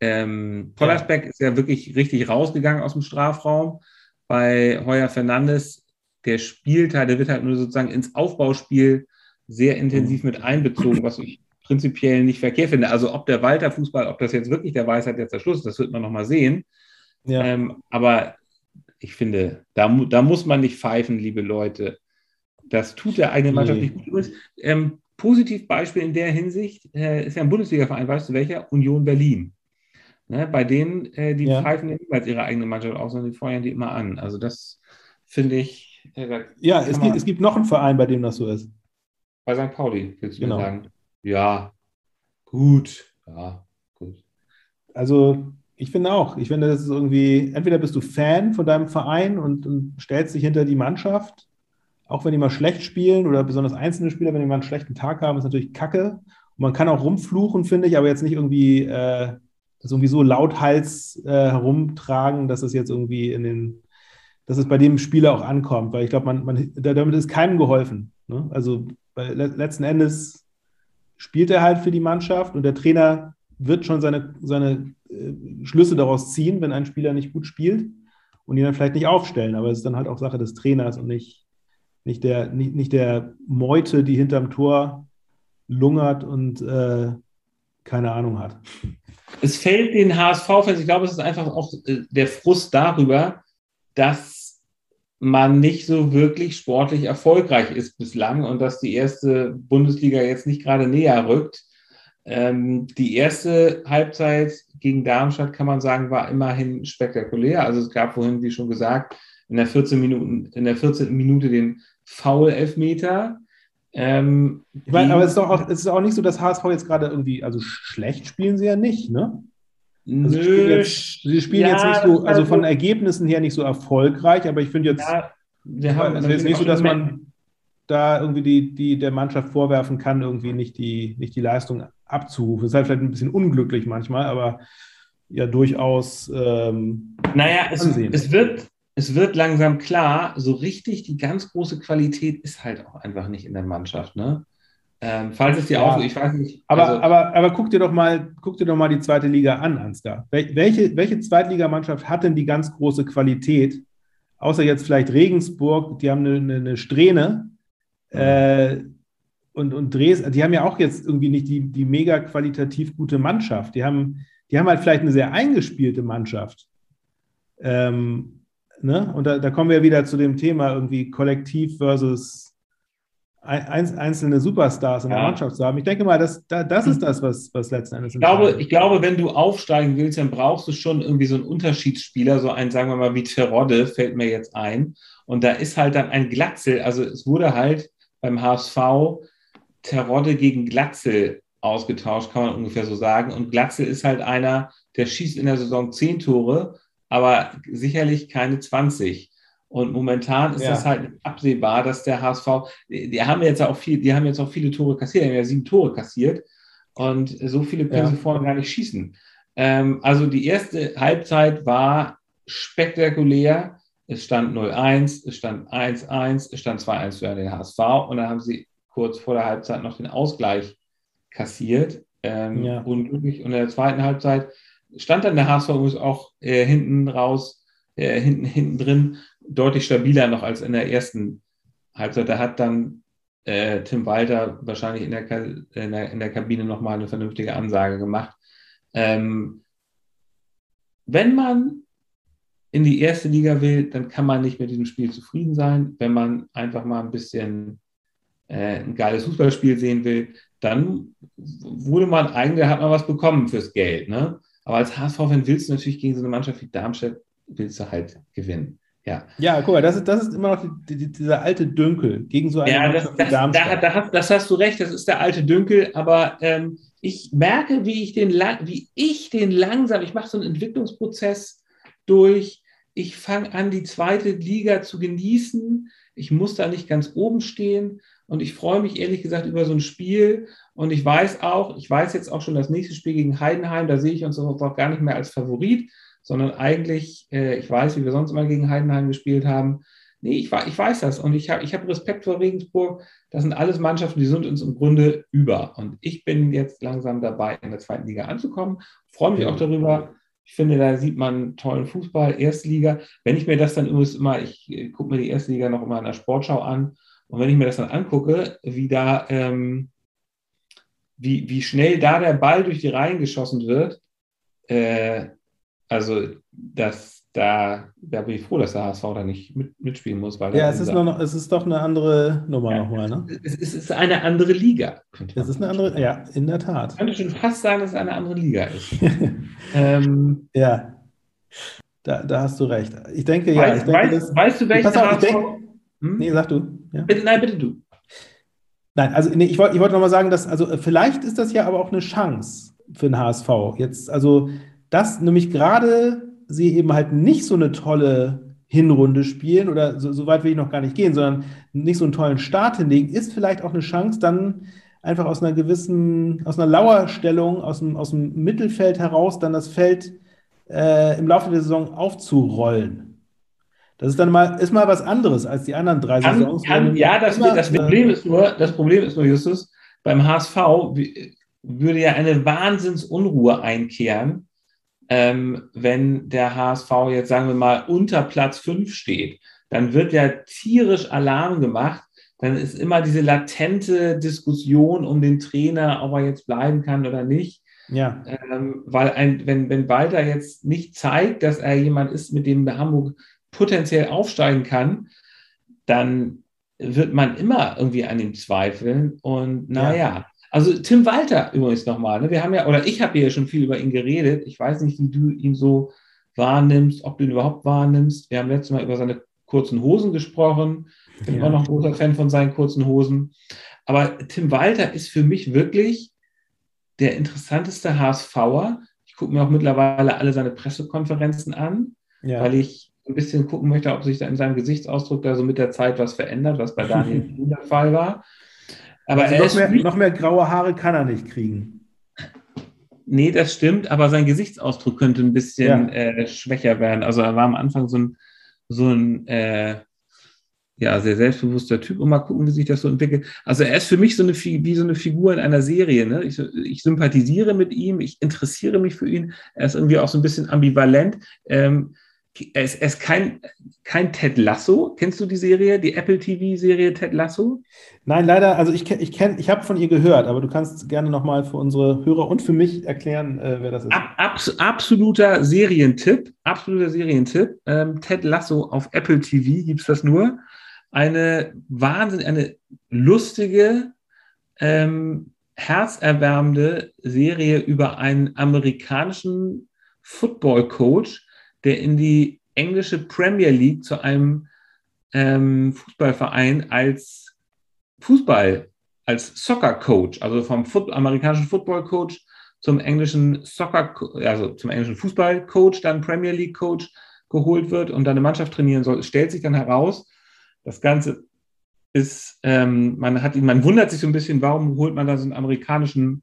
ähm, Pollersbeck ja. ist ja wirklich richtig rausgegangen aus dem Strafraum. Bei Heuer Fernandes, der spielt halt, der wird halt nur sozusagen ins Aufbauspiel sehr intensiv mit einbezogen, was ich prinzipiell nicht verkehrt finde. Also ob der Walter Fußball, ob das jetzt wirklich der Weisheit jetzt der Schluss ist, das wird man nochmal sehen. Ja. Ähm, aber ich finde, da, da muss man nicht pfeifen, liebe Leute. Das tut der eigene Mannschaft nee. nicht gut. Ähm, Positivbeispiel in der Hinsicht äh, ist ja ein Bundesliga-Verein, weißt du welcher? Union Berlin. Ne, bei denen, äh, die ja. pfeifen ja niemals ihre eigene Mannschaft aus, sondern die feuern die immer an. Also das finde ich. Äh, ja, es gibt, es gibt noch einen Verein, bei dem das so ist. Bei St. Pauli, willst du genau. mir sagen? Ja, gut. Ja, gut. Also, ich finde auch. Ich finde, das ist irgendwie, entweder bist du Fan von deinem Verein und, und stellst dich hinter die Mannschaft, auch wenn die mal schlecht spielen oder besonders einzelne Spieler, wenn die mal einen schlechten Tag haben, ist natürlich kacke. Und man kann auch rumfluchen, finde ich, aber jetzt nicht irgendwie äh, das irgendwie so lauthals äh, herumtragen, dass es jetzt irgendwie in den, dass es bei dem Spieler auch ankommt, weil ich glaube, man, man, damit ist keinem geholfen. Ne? Also letzten Endes spielt er halt für die Mannschaft und der Trainer wird schon seine, seine äh, Schlüsse daraus ziehen, wenn ein Spieler nicht gut spielt und ihn dann vielleicht nicht aufstellen. Aber es ist dann halt auch Sache des Trainers und nicht, nicht, der, nicht, nicht der Meute, die hinterm Tor lungert und äh, keine Ahnung hat. Es fällt den HSV-Fans, ich glaube, es ist einfach auch äh, der Frust darüber, dass man nicht so wirklich sportlich erfolgreich ist bislang und dass die erste Bundesliga jetzt nicht gerade näher rückt. Ähm, die erste Halbzeit gegen Darmstadt, kann man sagen, war immerhin spektakulär. Also es gab vorhin, wie schon gesagt, in der 14. Minute, in der 14. Minute den Foul-Elfmeter. Ähm, ich meine, aber es ist, auch, es ist auch nicht so, dass HSV jetzt gerade irgendwie, also schlecht spielen sie ja nicht, ne? Also sie spielen, jetzt, sie spielen ja, jetzt, nicht so, also von Ergebnissen her nicht so erfolgreich, aber ich finde jetzt, ja, wir haben, also jetzt nicht so, dass man, da irgendwie die, die der Mannschaft vorwerfen kann, irgendwie nicht die, nicht die Leistung abzurufen. Das ist halt vielleicht ein bisschen unglücklich manchmal, aber ja durchaus. Ähm, naja, es, es, wird, es wird langsam klar, so richtig die ganz große Qualität ist halt auch einfach nicht in der Mannschaft. Ne? Ähm, falls es dir ja, auch so, ich weiß nicht. Aber, also, aber, aber guck dir doch mal, guck dir doch mal die zweite Liga an, Ansgar. Welche, welche Zweitligamannschaft hat denn die ganz große Qualität? Außer jetzt vielleicht Regensburg, die haben eine, eine, eine Strähne. Äh, und, und Dresden, die haben ja auch jetzt irgendwie nicht die, die mega qualitativ gute Mannschaft. Die haben, die haben halt vielleicht eine sehr eingespielte Mannschaft. Ähm, ne? Und da, da kommen wir wieder zu dem Thema irgendwie Kollektiv versus einzelne Superstars in der Mannschaft zu haben. Ich denke mal, das, das ist das, was, was letzten Endes ich glaube, ich glaube, wenn du aufsteigen willst, dann brauchst du schon irgendwie so einen Unterschiedsspieler, so einen, sagen wir mal, wie Terodde, fällt mir jetzt ein. Und da ist halt dann ein Glatzel, also es wurde halt beim HSV Terodde gegen Glatzel ausgetauscht, kann man ungefähr so sagen. Und Glatzel ist halt einer, der schießt in der Saison zehn Tore, aber sicherlich keine 20. Und momentan ist ja. das halt absehbar, dass der HSV, die haben jetzt auch viel, die haben jetzt auch viele Tore kassiert, die haben ja sieben Tore kassiert. Und so viele können ja. sie vorne gar nicht schießen. Ähm, also die erste Halbzeit war spektakulär. Es stand 0-1, es stand 1-1, es stand 2-1 für den HSV und dann haben sie kurz vor der Halbzeit noch den Ausgleich kassiert. Ähm, ja. Unglücklich. Und in der zweiten Halbzeit stand dann der HSV auch äh, hinten raus, äh, hinten, hinten drin deutlich stabiler noch als in der ersten Halbzeit. Da hat dann äh, Tim Walter wahrscheinlich in der, in der, in der Kabine nochmal eine vernünftige Ansage gemacht. Ähm, wenn man in die erste Liga will, dann kann man nicht mit diesem Spiel zufrieden sein. Wenn man einfach mal ein bisschen äh, ein geiles Fußballspiel sehen will, dann wurde man eigentlich, hat man was bekommen fürs Geld. Ne? Aber als HSV-Fan willst du natürlich gegen so eine Mannschaft wie Darmstadt, willst du halt gewinnen. Ja. ja, guck mal, das ist, das ist immer noch die, die, dieser alte Dünkel gegen so eine ja, das, das, da, da hast, das hast du recht, das ist der alte Dünkel, aber ähm, ich merke, wie ich den, wie ich den langsam, ich mache so einen Entwicklungsprozess durch, ich fange an, die zweite Liga zu genießen, ich muss da nicht ganz oben stehen und ich freue mich ehrlich gesagt über so ein Spiel und ich weiß auch, ich weiß jetzt auch schon das nächste Spiel gegen Heidenheim, da sehe ich uns auch gar nicht mehr als Favorit, sondern eigentlich, äh, ich weiß, wie wir sonst immer gegen Heidenheim gespielt haben. Nee, ich, ich weiß das und ich habe ich hab Respekt vor Regensburg. Das sind alles Mannschaften, die sind uns im Grunde über. Und ich bin jetzt langsam dabei, in der zweiten Liga anzukommen. Freue mich auch darüber. Ich finde, da sieht man tollen Fußball, Erstliga. Wenn ich mir das dann übrigens immer, ich äh, gucke mir die erste Liga noch immer in der Sportschau an. Und wenn ich mir das dann angucke, wie da, ähm, wie, wie schnell da der Ball durch die Reihen geschossen wird, äh, also das, da, da bin ich froh, dass der HSV da nicht mit, mitspielen muss. Weil ja, es ist, noch, es ist doch eine andere Nummer ja, nochmal. Ne? Es, es, ist eine andere Liga. Es ist eine andere, ja, in der Tat. Ich könnte schon fast sagen, dass es eine andere Liga ist. [LAUGHS] ähm, ja, da, da hast du recht. Ich denke, ja. ich denke, weißt, das, weißt du, welchen auf, HSV? Denk, hm? Nee, sag du. Ja? Bitte, nein, bitte du. Nein, also nee, ich wollte ich wollt nochmal sagen, dass, also vielleicht ist das ja aber auch eine Chance für den HSV. Jetzt, also dass nämlich gerade sie eben halt nicht so eine tolle Hinrunde spielen oder so, so, weit will ich noch gar nicht gehen, sondern nicht so einen tollen Start hinlegen, ist vielleicht auch eine Chance, dann einfach aus einer gewissen, aus einer Lauerstellung, aus dem, aus dem Mittelfeld heraus dann das Feld äh, im Laufe der Saison aufzurollen. Das ist dann mal, ist mal was anderes als die anderen drei kann, Saisons. Kann, ja, das, immer, das, Problem äh, ist nur, das Problem ist nur, Justus, beim HSV würde ja eine Wahnsinnsunruhe einkehren, ähm, wenn der HSV jetzt, sagen wir mal, unter Platz 5 steht, dann wird ja tierisch Alarm gemacht. Dann ist immer diese latente Diskussion um den Trainer, ob er jetzt bleiben kann oder nicht. Ja. Ähm, weil ein, wenn, wenn Walter jetzt nicht zeigt, dass er jemand ist, mit dem Hamburg potenziell aufsteigen kann, dann wird man immer irgendwie an ihm zweifeln. Und naja, ja. Also Tim Walter übrigens nochmal. Ne? Wir haben ja, oder ich habe ja schon viel über ihn geredet. Ich weiß nicht, wie du ihn so wahrnimmst, ob du ihn überhaupt wahrnimmst. Wir haben letztes Mal über seine kurzen Hosen gesprochen. Ich bin ja. immer noch großer Fan von seinen kurzen Hosen. Aber Tim Walter ist für mich wirklich der interessanteste HSVer. Ich gucke mir auch mittlerweile alle seine Pressekonferenzen an, ja. weil ich ein bisschen gucken möchte, ob sich da in seinem Gesichtsausdruck da so mit der Zeit was verändert, was bei Daniel [LAUGHS] der Fall war. Aber also noch, mehr, noch mehr graue Haare kann er nicht kriegen. Nee, das stimmt, aber sein Gesichtsausdruck könnte ein bisschen ja. äh, schwächer werden. Also er war am Anfang so ein, so ein äh, ja, sehr selbstbewusster Typ und mal gucken, wie sich das so entwickelt. Also er ist für mich so eine, wie so eine Figur in einer Serie. Ne? Ich, ich sympathisiere mit ihm, ich interessiere mich für ihn. Er ist irgendwie auch so ein bisschen ambivalent. Ähm, er ist, er ist kein, kein Ted Lasso. Kennst du die Serie, die Apple TV-Serie Ted Lasso? Nein, leider. Also ich, ich ich habe von ihr gehört, aber du kannst gerne nochmal für unsere Hörer und für mich erklären, äh, wer das ist. Ab, abs, absoluter Serientipp. Absoluter Serientipp. Ähm, Ted Lasso auf Apple TV gibt es das nur. Eine wahnsinnig, eine lustige, ähm, herzerwärmende Serie über einen amerikanischen Football-Coach, der in die englische Premier League zu einem ähm, Fußballverein als Fußball, als Soccer-Coach, also vom Foot amerikanischen Football-Coach zum englischen Soccer, also zum englischen Fußball-Coach, dann Premier League-Coach geholt wird und dann eine Mannschaft trainieren soll. Es stellt sich dann heraus, das Ganze ist, ähm, man hat man wundert sich so ein bisschen, warum holt man da so einen amerikanischen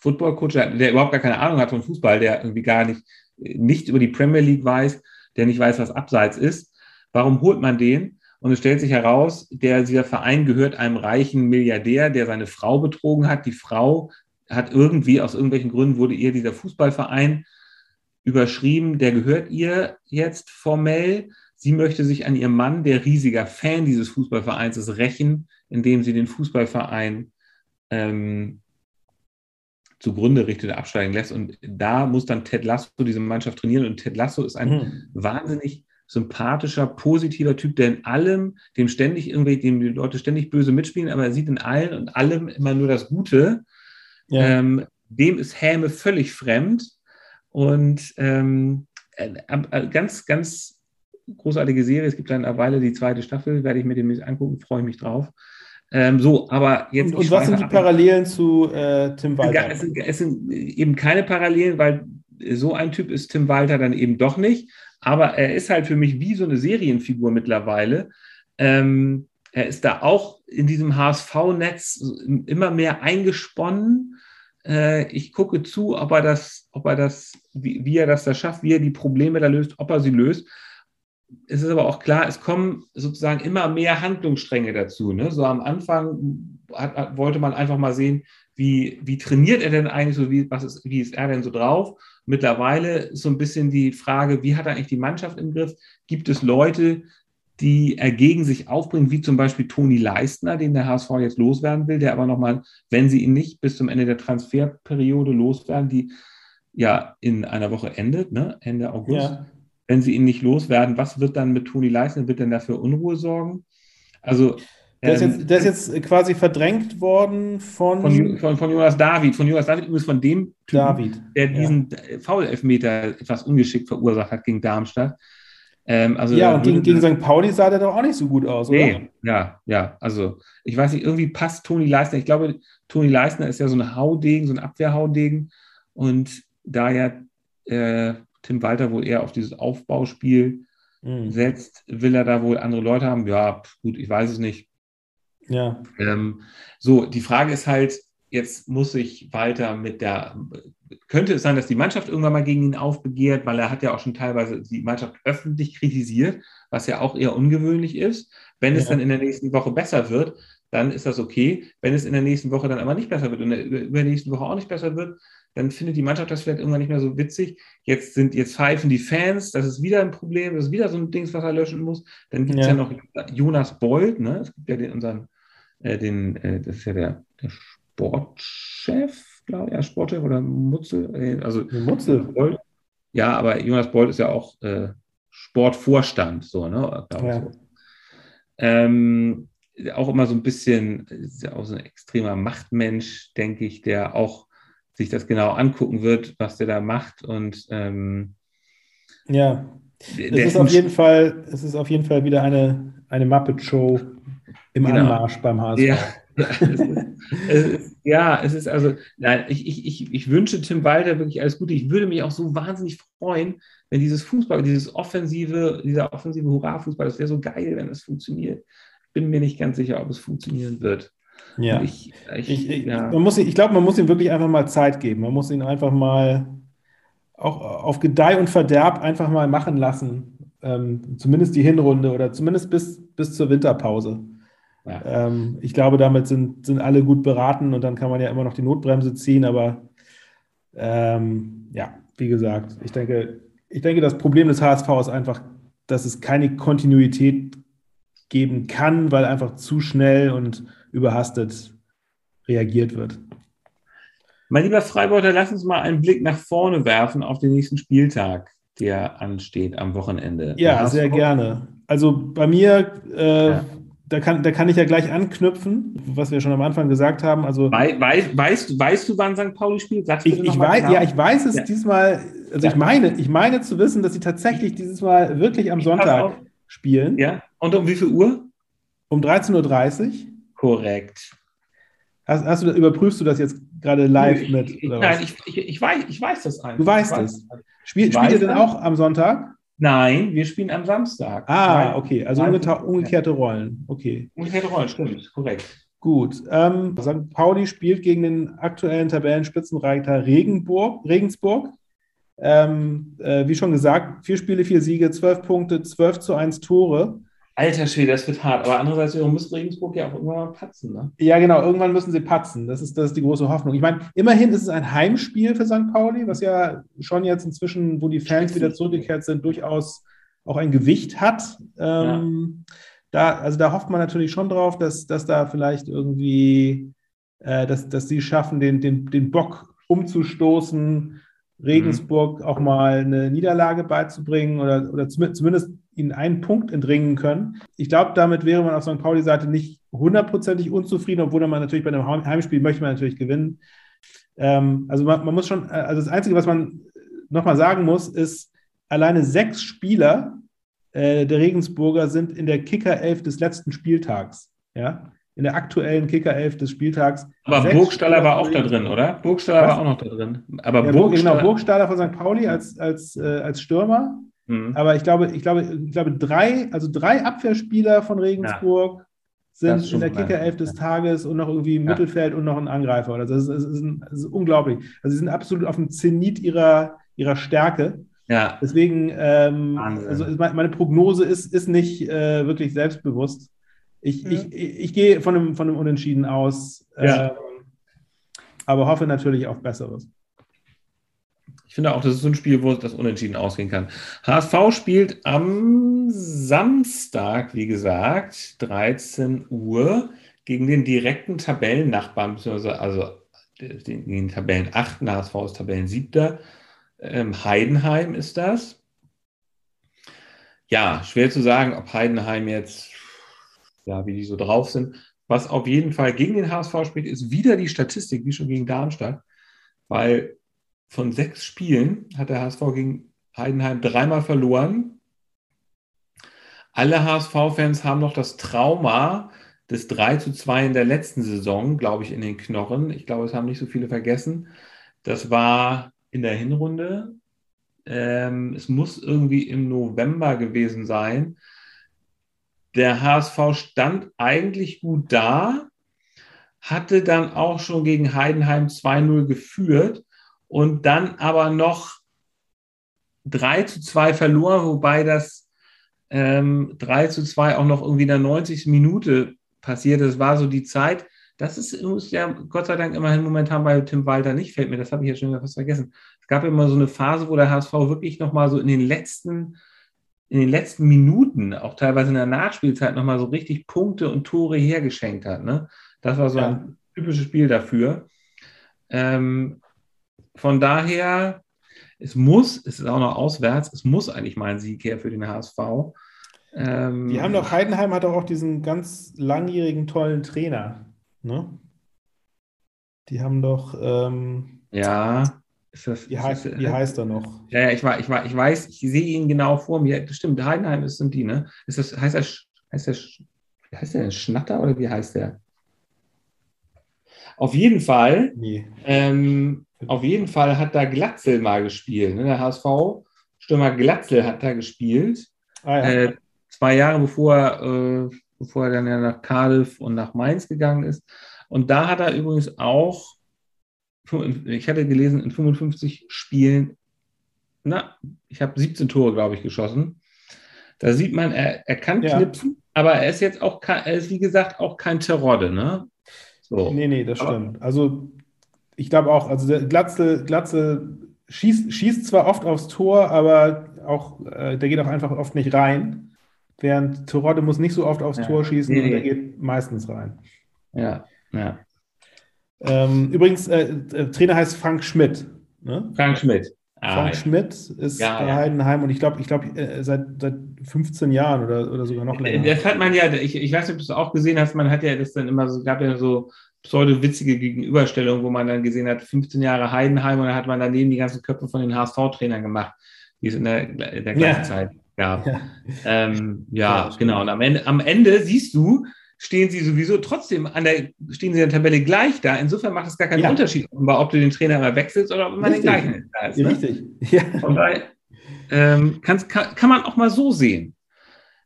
Football-Coach, der überhaupt gar keine Ahnung hat von Fußball, der irgendwie gar nicht nicht über die Premier League weiß, der nicht weiß, was Abseits ist. Warum holt man den? Und es stellt sich heraus, der, dieser Verein gehört einem reichen Milliardär, der seine Frau betrogen hat. Die Frau hat irgendwie, aus irgendwelchen Gründen wurde ihr dieser Fußballverein überschrieben, der gehört ihr jetzt formell. Sie möchte sich an ihrem Mann, der riesiger Fan dieses Fußballvereins ist, rächen, indem sie den Fußballverein ähm, zugrunde richtet, absteigen lässt. Und da muss dann Ted Lasso diese Mannschaft trainieren. Und Ted Lasso ist ein mhm. wahnsinnig sympathischer, positiver Typ, der in allem, dem ständig irgendwie, dem die Leute ständig böse mitspielen, aber er sieht in allen und allem immer nur das Gute. Ja. Ähm, dem ist Häme völlig fremd. Und ähm, äh, äh, ganz, ganz großartige Serie. Es gibt dann eine Weile die zweite Staffel, werde ich mir demnächst angucken, freue mich drauf. Ähm, so, aber jetzt. Und, und was sind die Parallelen zu äh, Tim Walter? Es sind, es sind eben keine Parallelen, weil so ein Typ ist Tim Walter dann eben doch nicht. Aber er ist halt für mich wie so eine Serienfigur mittlerweile. Ähm, er ist da auch in diesem HSV-Netz immer mehr eingesponnen. Äh, ich gucke zu, ob er das, ob er das, wie, wie er das da schafft, wie er die Probleme da löst, ob er sie löst es ist aber auch klar, es kommen sozusagen immer mehr Handlungsstränge dazu. Ne? So am Anfang hat, hat, wollte man einfach mal sehen, wie, wie trainiert er denn eigentlich so, wie, was ist, wie ist er denn so drauf? Mittlerweile ist so ein bisschen die Frage, wie hat er eigentlich die Mannschaft im Griff? Gibt es Leute, die er gegen sich aufbringen, wie zum Beispiel Toni Leistner, den der HSV jetzt loswerden will, der aber nochmal, wenn sie ihn nicht bis zum Ende der Transferperiode loswerden, die ja in einer Woche endet, ne? Ende August. Ja wenn sie ihn nicht loswerden, was wird dann mit Toni Leisner? Wird denn dafür Unruhe sorgen? Also der ist, jetzt, ähm, der ist jetzt quasi verdrängt worden von. Von, von, von Jonas David. Von Jonas David übrigens von dem Typen, David. der diesen ja. Foul-Elfmeter etwas ungeschickt verursacht hat gegen Darmstadt. Ähm, also ja, und gegen, gegen St. Pauli sah der doch auch nicht so gut aus, oder? Nee, ja, ja. Also, ich weiß nicht, irgendwie passt Toni Leisner. Ich glaube, Toni Leisner ist ja so ein Haudegen, so ein Abwehrhaudegen. Und da ja äh, Tim Walter wohl eher auf dieses Aufbauspiel mhm. setzt. Will er da wohl andere Leute haben? Ja, gut, ich weiß es nicht. Ja. Ähm, so, die Frage ist halt, jetzt muss sich Walter mit der, könnte es sein, dass die Mannschaft irgendwann mal gegen ihn aufbegehrt, weil er hat ja auch schon teilweise die Mannschaft öffentlich kritisiert, was ja auch eher ungewöhnlich ist. Wenn ja. es dann in der nächsten Woche besser wird, dann ist das okay. Wenn es in der nächsten Woche dann aber nicht besser wird und in der nächsten Woche auch nicht besser wird, dann findet die Mannschaft das vielleicht irgendwann nicht mehr so witzig. Jetzt sind, jetzt pfeifen die Fans, das ist wieder ein Problem, das ist wieder so ein Ding, was er löschen muss. Dann gibt es ja. ja. noch Jonas Bold, ne? Es gibt ja den, unseren, äh, den, äh, das ist ja der, der Sportchef, glaube ich, ja, Sportchef oder Mutzel, äh, also Mutzel. Bold. Ja, aber Jonas Bold ist ja auch äh, Sportvorstand, so, ne? Ja. So. Ähm, auch immer so ein bisschen, ist ja auch so ein extremer Machtmensch, denke ich, der auch sich das genau angucken wird, was der da macht. Und ähm, ja, es ist auf jeden Fall, es ist auf jeden Fall wieder eine, eine Muppet-Show im genau. Anmarsch beim HSV. Ja, es [LAUGHS] ist, es ist, ja, es ist also, nein, ich, ich, ich, ich wünsche Tim Walter wirklich alles Gute. Ich würde mich auch so wahnsinnig freuen, wenn dieses Fußball, dieses offensive, dieser offensive Hurra-Fußball, das wäre so geil, wenn es funktioniert. Ich bin mir nicht ganz sicher, ob es funktionieren wird. Ja. Ich, ich, ich, ja. Man muss, ich glaube, man muss ihm wirklich einfach mal Zeit geben. Man muss ihn einfach mal auch auf Gedeih und Verderb einfach mal machen lassen. Ähm, zumindest die Hinrunde oder zumindest bis, bis zur Winterpause. Ja. Ähm, ich glaube, damit sind, sind alle gut beraten und dann kann man ja immer noch die Notbremse ziehen. Aber ähm, ja, wie gesagt, ich denke, ich denke, das Problem des HSV ist einfach, dass es keine Kontinuität geben kann, weil einfach zu schnell und überhastet reagiert wird. Mein lieber Freiburger, lass uns mal einen Blick nach vorne werfen auf den nächsten Spieltag, der ansteht am Wochenende. Ja, sehr gerne. Also bei mir, äh, ja. da, kann, da kann ich ja gleich anknüpfen, was wir schon am Anfang gesagt haben. Also, Wei weißt, weißt, weißt du, wann St. Pauli spielt? Sagst ich, ich weiß, ja, ich weiß es ja. diesmal, also ja. ich meine, ich meine zu wissen, dass sie tatsächlich dieses Mal wirklich am Sonntag spielen. Ja, und um wie viel Uhr? Um 13.30 Uhr. Korrekt. Hast, hast du, überprüfst du das jetzt gerade live mit? Ich, nein, ich, ich, ich, weiß, ich weiß das einfach. Du weißt es. Spiel, spielt ihr denn auch am Sonntag? Nein, wir spielen am Samstag. Ah, okay. Also umgekehrte Rollen. Okay. Umgekehrte Rollen, stimmt. Korrekt. Gut. Ähm, St. Pauli spielt gegen den aktuellen Tabellenspitzenreiter Regenburg, Regensburg. Ähm, äh, wie schon gesagt, vier Spiele, vier Siege, zwölf Punkte, zwölf zu eins Tore. Alter Schwede, das wird hart. Aber andererseits muss Regensburg ja auch irgendwann mal patzen. Ne? Ja, genau. Irgendwann müssen sie patzen. Das ist, das ist die große Hoffnung. Ich meine, immerhin ist es ein Heimspiel für St. Pauli, was ja schon jetzt inzwischen, wo die Fans wieder zurückgekehrt sind, durchaus auch ein Gewicht hat. Ähm, ja. da, also da hofft man natürlich schon drauf, dass, dass da vielleicht irgendwie, äh, dass, dass sie schaffen, den, den, den Bock umzustoßen, Regensburg mhm. auch mal eine Niederlage beizubringen oder, oder zumindest ihnen einen Punkt entringen können. Ich glaube, damit wäre man auf St. Pauli-Seite nicht hundertprozentig unzufrieden, obwohl man natürlich bei einem Heimspiel möchte man natürlich gewinnen. Ähm, also man, man, muss schon, äh, also das Einzige, was man nochmal sagen muss, ist, alleine sechs Spieler äh, der Regensburger sind in der Kicker-Elf des letzten Spieltags. Ja? In der aktuellen Kicker-Elf des Spieltags. Aber Burgstaller war auch da drin, oder? Burgstaller was? war auch noch da drin. Aber ja, Burgstaller, genau, Burgstaller von St. Pauli als, als, äh, als Stürmer. Mhm. Aber ich glaube, ich glaube, ich glaube, drei, also drei Abwehrspieler von Regensburg ja. sind in der Kicker-Elf des Tages und noch irgendwie im ja. Mittelfeld und noch ein Angreifer. Also das ist, das, ist, das ist, unglaublich. Also sie sind absolut auf dem Zenit ihrer, ihrer Stärke. Ja. Deswegen, ähm, also meine Prognose ist, ist nicht äh, wirklich selbstbewusst. Ich, mhm. ich, ich, ich, gehe von einem, von einem Unentschieden aus, ja. äh, aber hoffe natürlich auf Besseres. Ich finde auch, das ist so ein Spiel, wo das unentschieden ausgehen kann. HSV spielt am Samstag, wie gesagt, 13 Uhr gegen den direkten Tabellennachbarn, beziehungsweise also den, den Tabellen 8. HSV ist Tabellen 7. Ähm, Heidenheim ist das. Ja, schwer zu sagen, ob Heidenheim jetzt, ja, wie die so drauf sind. Was auf jeden Fall gegen den HSV spielt, ist wieder die Statistik, wie schon gegen Darmstadt, weil von sechs Spielen hat der HSV gegen Heidenheim dreimal verloren. Alle HSV-Fans haben noch das Trauma des 3 zu 2 in der letzten Saison, glaube ich, in den Knochen. Ich glaube, es haben nicht so viele vergessen. Das war in der Hinrunde. Ähm, es muss irgendwie im November gewesen sein. Der HSV stand eigentlich gut da, hatte dann auch schon gegen Heidenheim 2-0 geführt und dann aber noch 3 zu 2 verloren, wobei das ähm, 3 zu 2 auch noch irgendwie in der 90. Minute passiert. Das war so die Zeit. Das ist, ist ja Gott sei Dank immerhin momentan bei Tim Walter nicht, fällt mir, das habe ich ja schon wieder fast vergessen. Es gab immer so eine Phase, wo der HSV wirklich nochmal so in den letzten, in den letzten Minuten, auch teilweise in der Nachspielzeit, nochmal so richtig Punkte und Tore hergeschenkt hat. Ne? Das war so ja. ein typisches Spiel dafür. Ähm, von daher, es muss, es ist auch noch auswärts, es muss eigentlich mal ein Sieg her für den HSV. Ähm, Die haben doch, Heidenheim hat doch auch diesen ganz langjährigen, tollen Trainer. Ne? Die haben doch. Ähm, ja. Ist das, wie, heißt, das, wie heißt er noch? Ja, ja, ich, war, ich, war, ich weiß, ich sehe ihn genau vor mir. Stimmt, Heidenheim ist, sind die, ne? Ist das, heißt er, heißt wie heißt der denn? Schnatter oder wie heißt der? Auf jeden Fall, nee. ähm, auf jeden Fall hat da Glatzel mal gespielt. Ne? Der HSV-Stürmer Glatzel hat da gespielt. Ah, ja. äh, zwei Jahre bevor er, äh, bevor er dann ja nach Cardiff und nach Mainz gegangen ist. Und da hat er übrigens auch, ich hatte gelesen, in 55 Spielen, na, ich habe 17 Tore, glaube ich, geschossen. Da sieht man, er, er kann ja. knipsen, aber er ist jetzt auch, er ist wie gesagt auch kein Terodde, ne? So. Nee, nee, das aber, stimmt. Also ich glaube auch, also der Glatze, Glatze schießt, schießt zwar oft aufs Tor, aber auch, äh, der geht auch einfach oft nicht rein. Während Terodde muss nicht so oft aufs ja. Tor schießen nee, und der geht meistens rein. Ja, ja. Ähm, übrigens, äh, äh, Trainer heißt Frank Schmidt. Ne? Frank Schmidt. Ah, Frank ja. Schmidt ist ja, bei ja. Heidenheim und ich glaube, ich glaube, äh, seit, seit 15 Jahren oder, oder sogar noch länger. Das hat man ja, ich, ich weiß nicht, ob du es auch gesehen hast, man hat ja das dann immer so, gab ja so pseudo-witzige Gegenüberstellungen, wo man dann gesehen hat, 15 Jahre Heidenheim und dann hat man daneben die ganzen Köpfe von den HSV-Trainern gemacht, die es in der, in der gleichen Zeit gab. Ja, ähm, ja genau. Und am Ende, am Ende siehst du, stehen sie sowieso trotzdem an der, stehen sie in der Tabelle gleich da. Insofern macht es gar keinen ja. Unterschied, ob du den Trainer immer wechselst oder ob immer den gleichen da ist. Ne? Richtig. Ja. Von daher ähm, kann, kann, man auch mal so sehen.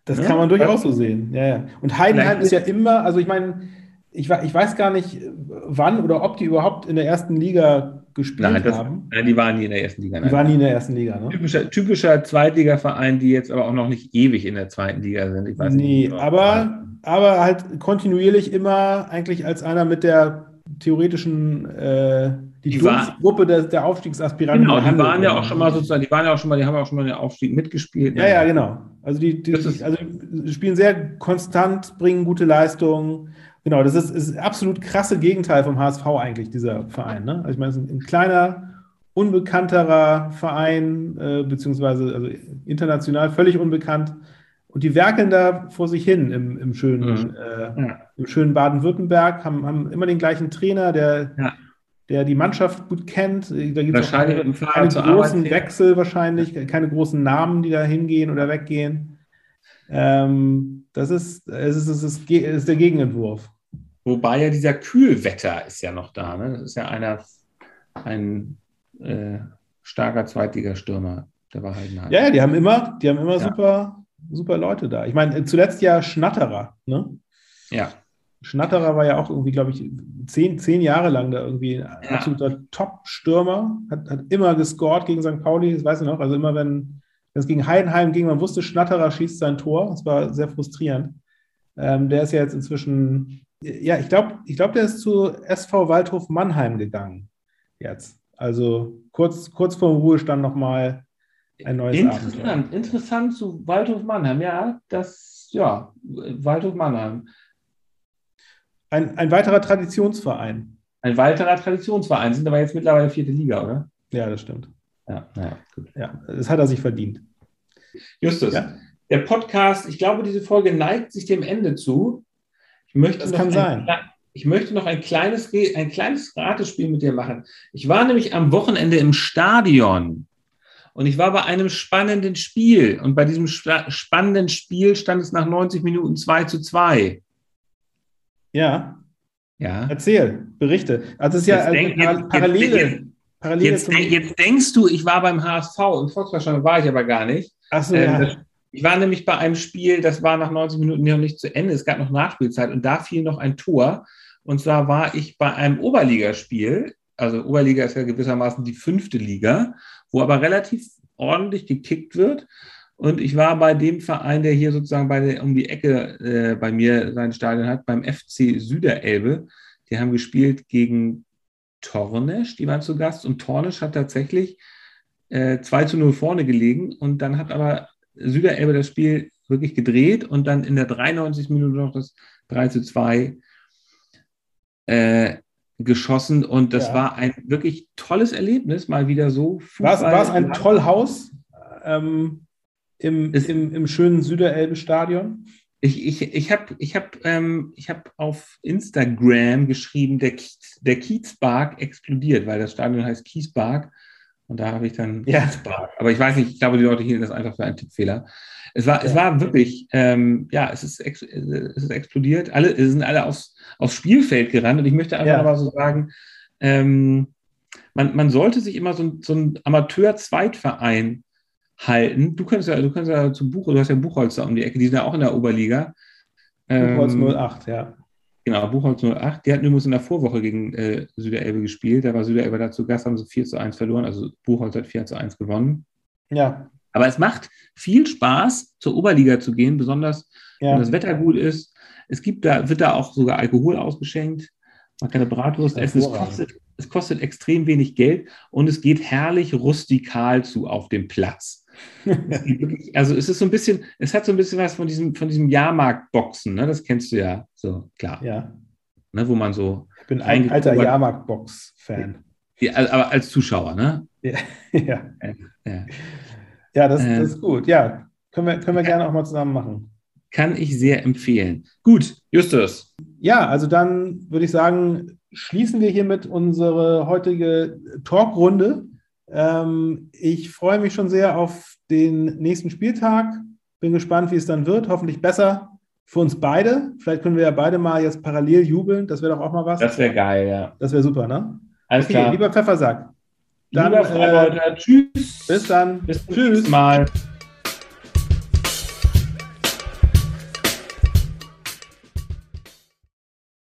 Das ja? kann man durchaus so sehen. Ja, ja. Und Heidenheim ist ja immer, also ich meine, ich, ich weiß gar nicht, wann oder ob die überhaupt in der ersten Liga gespielt nein, das, haben. Nein, die waren nie in der ersten Liga. Nein. Die waren nie in der ersten Liga, ne? Typischer, typischer Zweitligaverein, die jetzt aber auch noch nicht ewig in der zweiten Liga sind. Ich weiß nee, nicht, aber, aber halt kontinuierlich immer eigentlich als einer mit der theoretischen äh, die, die Gruppe der, der Aufstiegsaspiranten. Genau, die waren ja auch schon mal sozusagen, die waren ja auch schon mal, die haben auch schon mal den Aufstieg mitgespielt. Ja, ja, genau. Also die, die, also die spielen sehr konstant, bringen gute Leistungen. Genau, das ist, ist absolut krasse Gegenteil vom HSV eigentlich, dieser Verein. Ne? Also ich meine, es ist ein, ein kleiner, unbekannterer Verein, äh, beziehungsweise also international völlig unbekannt. Und die werkeln da vor sich hin im, im schönen, mhm. äh, ja. schönen Baden-Württemberg, haben, haben immer den gleichen Trainer, der, ja. der die Mannschaft gut kennt. Da gibt es keine, keine großen Wechsel wahrscheinlich, keine großen Namen, die da hingehen oder weggehen. Ähm, das ist, es ist, es ist, es ist der Gegenentwurf. Wobei ja dieser Kühlwetter ist ja noch da. Ne? Das ist ja einer, ein äh, starker Zweitligastürmer der Wahrheitenheim. Ja, ja, die haben immer, die haben immer ja. super, super Leute da. Ich meine, zuletzt ja Schnatterer. Ne? Ja. Schnatterer war ja auch irgendwie, glaube ich, zehn, zehn Jahre lang da irgendwie ein ja. absoluter Top-Stürmer. Hat, hat immer gescored gegen St. Pauli, das weiß ich noch. Also immer, wenn es gegen Heidenheim ging, man wusste, Schnatterer schießt sein Tor. Das war sehr frustrierend. Ähm, der ist ja jetzt inzwischen ja, ich glaube, ich glaub, der ist zu SV Waldhof Mannheim gegangen jetzt. Also kurz, kurz vor dem Ruhestand nochmal ein neues Interessant, Abenteuer. interessant zu Waldhof Mannheim. Ja, das, ja, Waldhof Mannheim. Ein, ein weiterer Traditionsverein. Ein weiterer Traditionsverein, sind aber jetzt mittlerweile vierte Liga, oder? Ja, das stimmt. Ja, naja, gut. Ja, das hat er sich verdient. Justus, ja? der Podcast, ich glaube, diese Folge neigt sich dem Ende zu. Ich möchte das kann sein. Ich möchte noch ein kleines, ein kleines Ratespiel mit dir machen. Ich war nämlich am Wochenende im Stadion und ich war bei einem spannenden Spiel. Und bei diesem spannenden Spiel stand es nach 90 Minuten 2 zu 2. Ja. Ja. Erzähl, berichte. Also es ist ja jetzt denk, jetzt, Parallele. Jetzt, Parallele jetzt, jetzt, denkst du, ich war beim HSV und Volkswahrscheinlich war ich aber gar nicht. Ach so, ähm, ja. Ich war nämlich bei einem Spiel, das war nach 90 Minuten noch nicht zu Ende. Es gab noch Nachspielzeit und da fiel noch ein Tor. Und zwar war ich bei einem Oberligaspiel. Also Oberliga ist ja gewissermaßen die fünfte Liga, wo aber relativ ordentlich gekickt wird. Und ich war bei dem Verein, der hier sozusagen bei der, um die Ecke äh, bei mir sein Stadion hat, beim FC Süderelbe. Die haben gespielt gegen Tornesch, die waren zu Gast. Und Tornesch hat tatsächlich äh, 2 zu 0 vorne gelegen. Und dann hat aber Süderelbe das Spiel wirklich gedreht und dann in der 93. Minute noch das 3 zu 2 äh, geschossen. Und das ja. war ein wirklich tolles Erlebnis, mal wieder so. War es, war es ein Tollhaus ähm, im, im, im schönen Süderelbe-Stadion? Ich, ich, ich habe ich hab, ähm, hab auf Instagram geschrieben, der, der Kiezpark explodiert, weil das Stadion heißt Kiespark. Und da habe ich dann ja. Aber ich weiß nicht, ich glaube, die Leute hielten das einfach für einen Tippfehler. Es war, ja. es war wirklich, ähm, ja, es ist, es ist explodiert. Alle es sind alle aufs, aufs Spielfeld gerannt. Und ich möchte einfach ja. mal so sagen, ähm, man, man sollte sich immer so, so einen Amateur-Zweitverein halten. Du kannst ja, du kannst ja zum Buch, du hast ja Buchholzer um die Ecke, die sind ja auch in der Oberliga. Buchholz ähm, 08, ja. Genau, Buchholz 08. Die hatten übrigens in der Vorwoche gegen äh, Süderelbe gespielt. Da war Süderelbe dazu Gast, haben sie 4 zu 1 verloren. Also Buchholz hat 4 zu 1 gewonnen. Ja. Aber es macht viel Spaß, zur Oberliga zu gehen, besonders ja. wenn das Wetter gut ist. Es gibt da, wird da auch sogar Alkohol ausgeschenkt. Man kann eine Bratwurst essen. Es kostet, es kostet extrem wenig Geld und es geht herrlich rustikal zu auf dem Platz. [LAUGHS] also es ist so ein bisschen, es hat so ein bisschen was von diesem, von diesem Jahrmarktboxen, ne? Das kennst du ja, so klar. Ja. Ne, wo man so. Ich bin ein alter Jahrmarktbox-Fan. Ja, aber als Zuschauer, ne? Ja, [LAUGHS] ja. ja. ja das, das, ist gut. Ja, können wir, können wir gerne auch mal zusammen machen. Kann ich sehr empfehlen. Gut, Justus. Ja, also dann würde ich sagen, schließen wir hiermit unsere heutige Talkrunde. Ähm, ich freue mich schon sehr auf den nächsten Spieltag. Bin gespannt, wie es dann wird. Hoffentlich besser für uns beide. Vielleicht können wir ja beide mal jetzt parallel jubeln. Das wäre doch auch mal was. Das wäre geil, ja. Das wäre super, ne? Alles okay, klar. Lieber Pfeffersack. Dann, lieber Freibeuter, äh, tschüss. Bis dann. Bis zum nächsten Mal.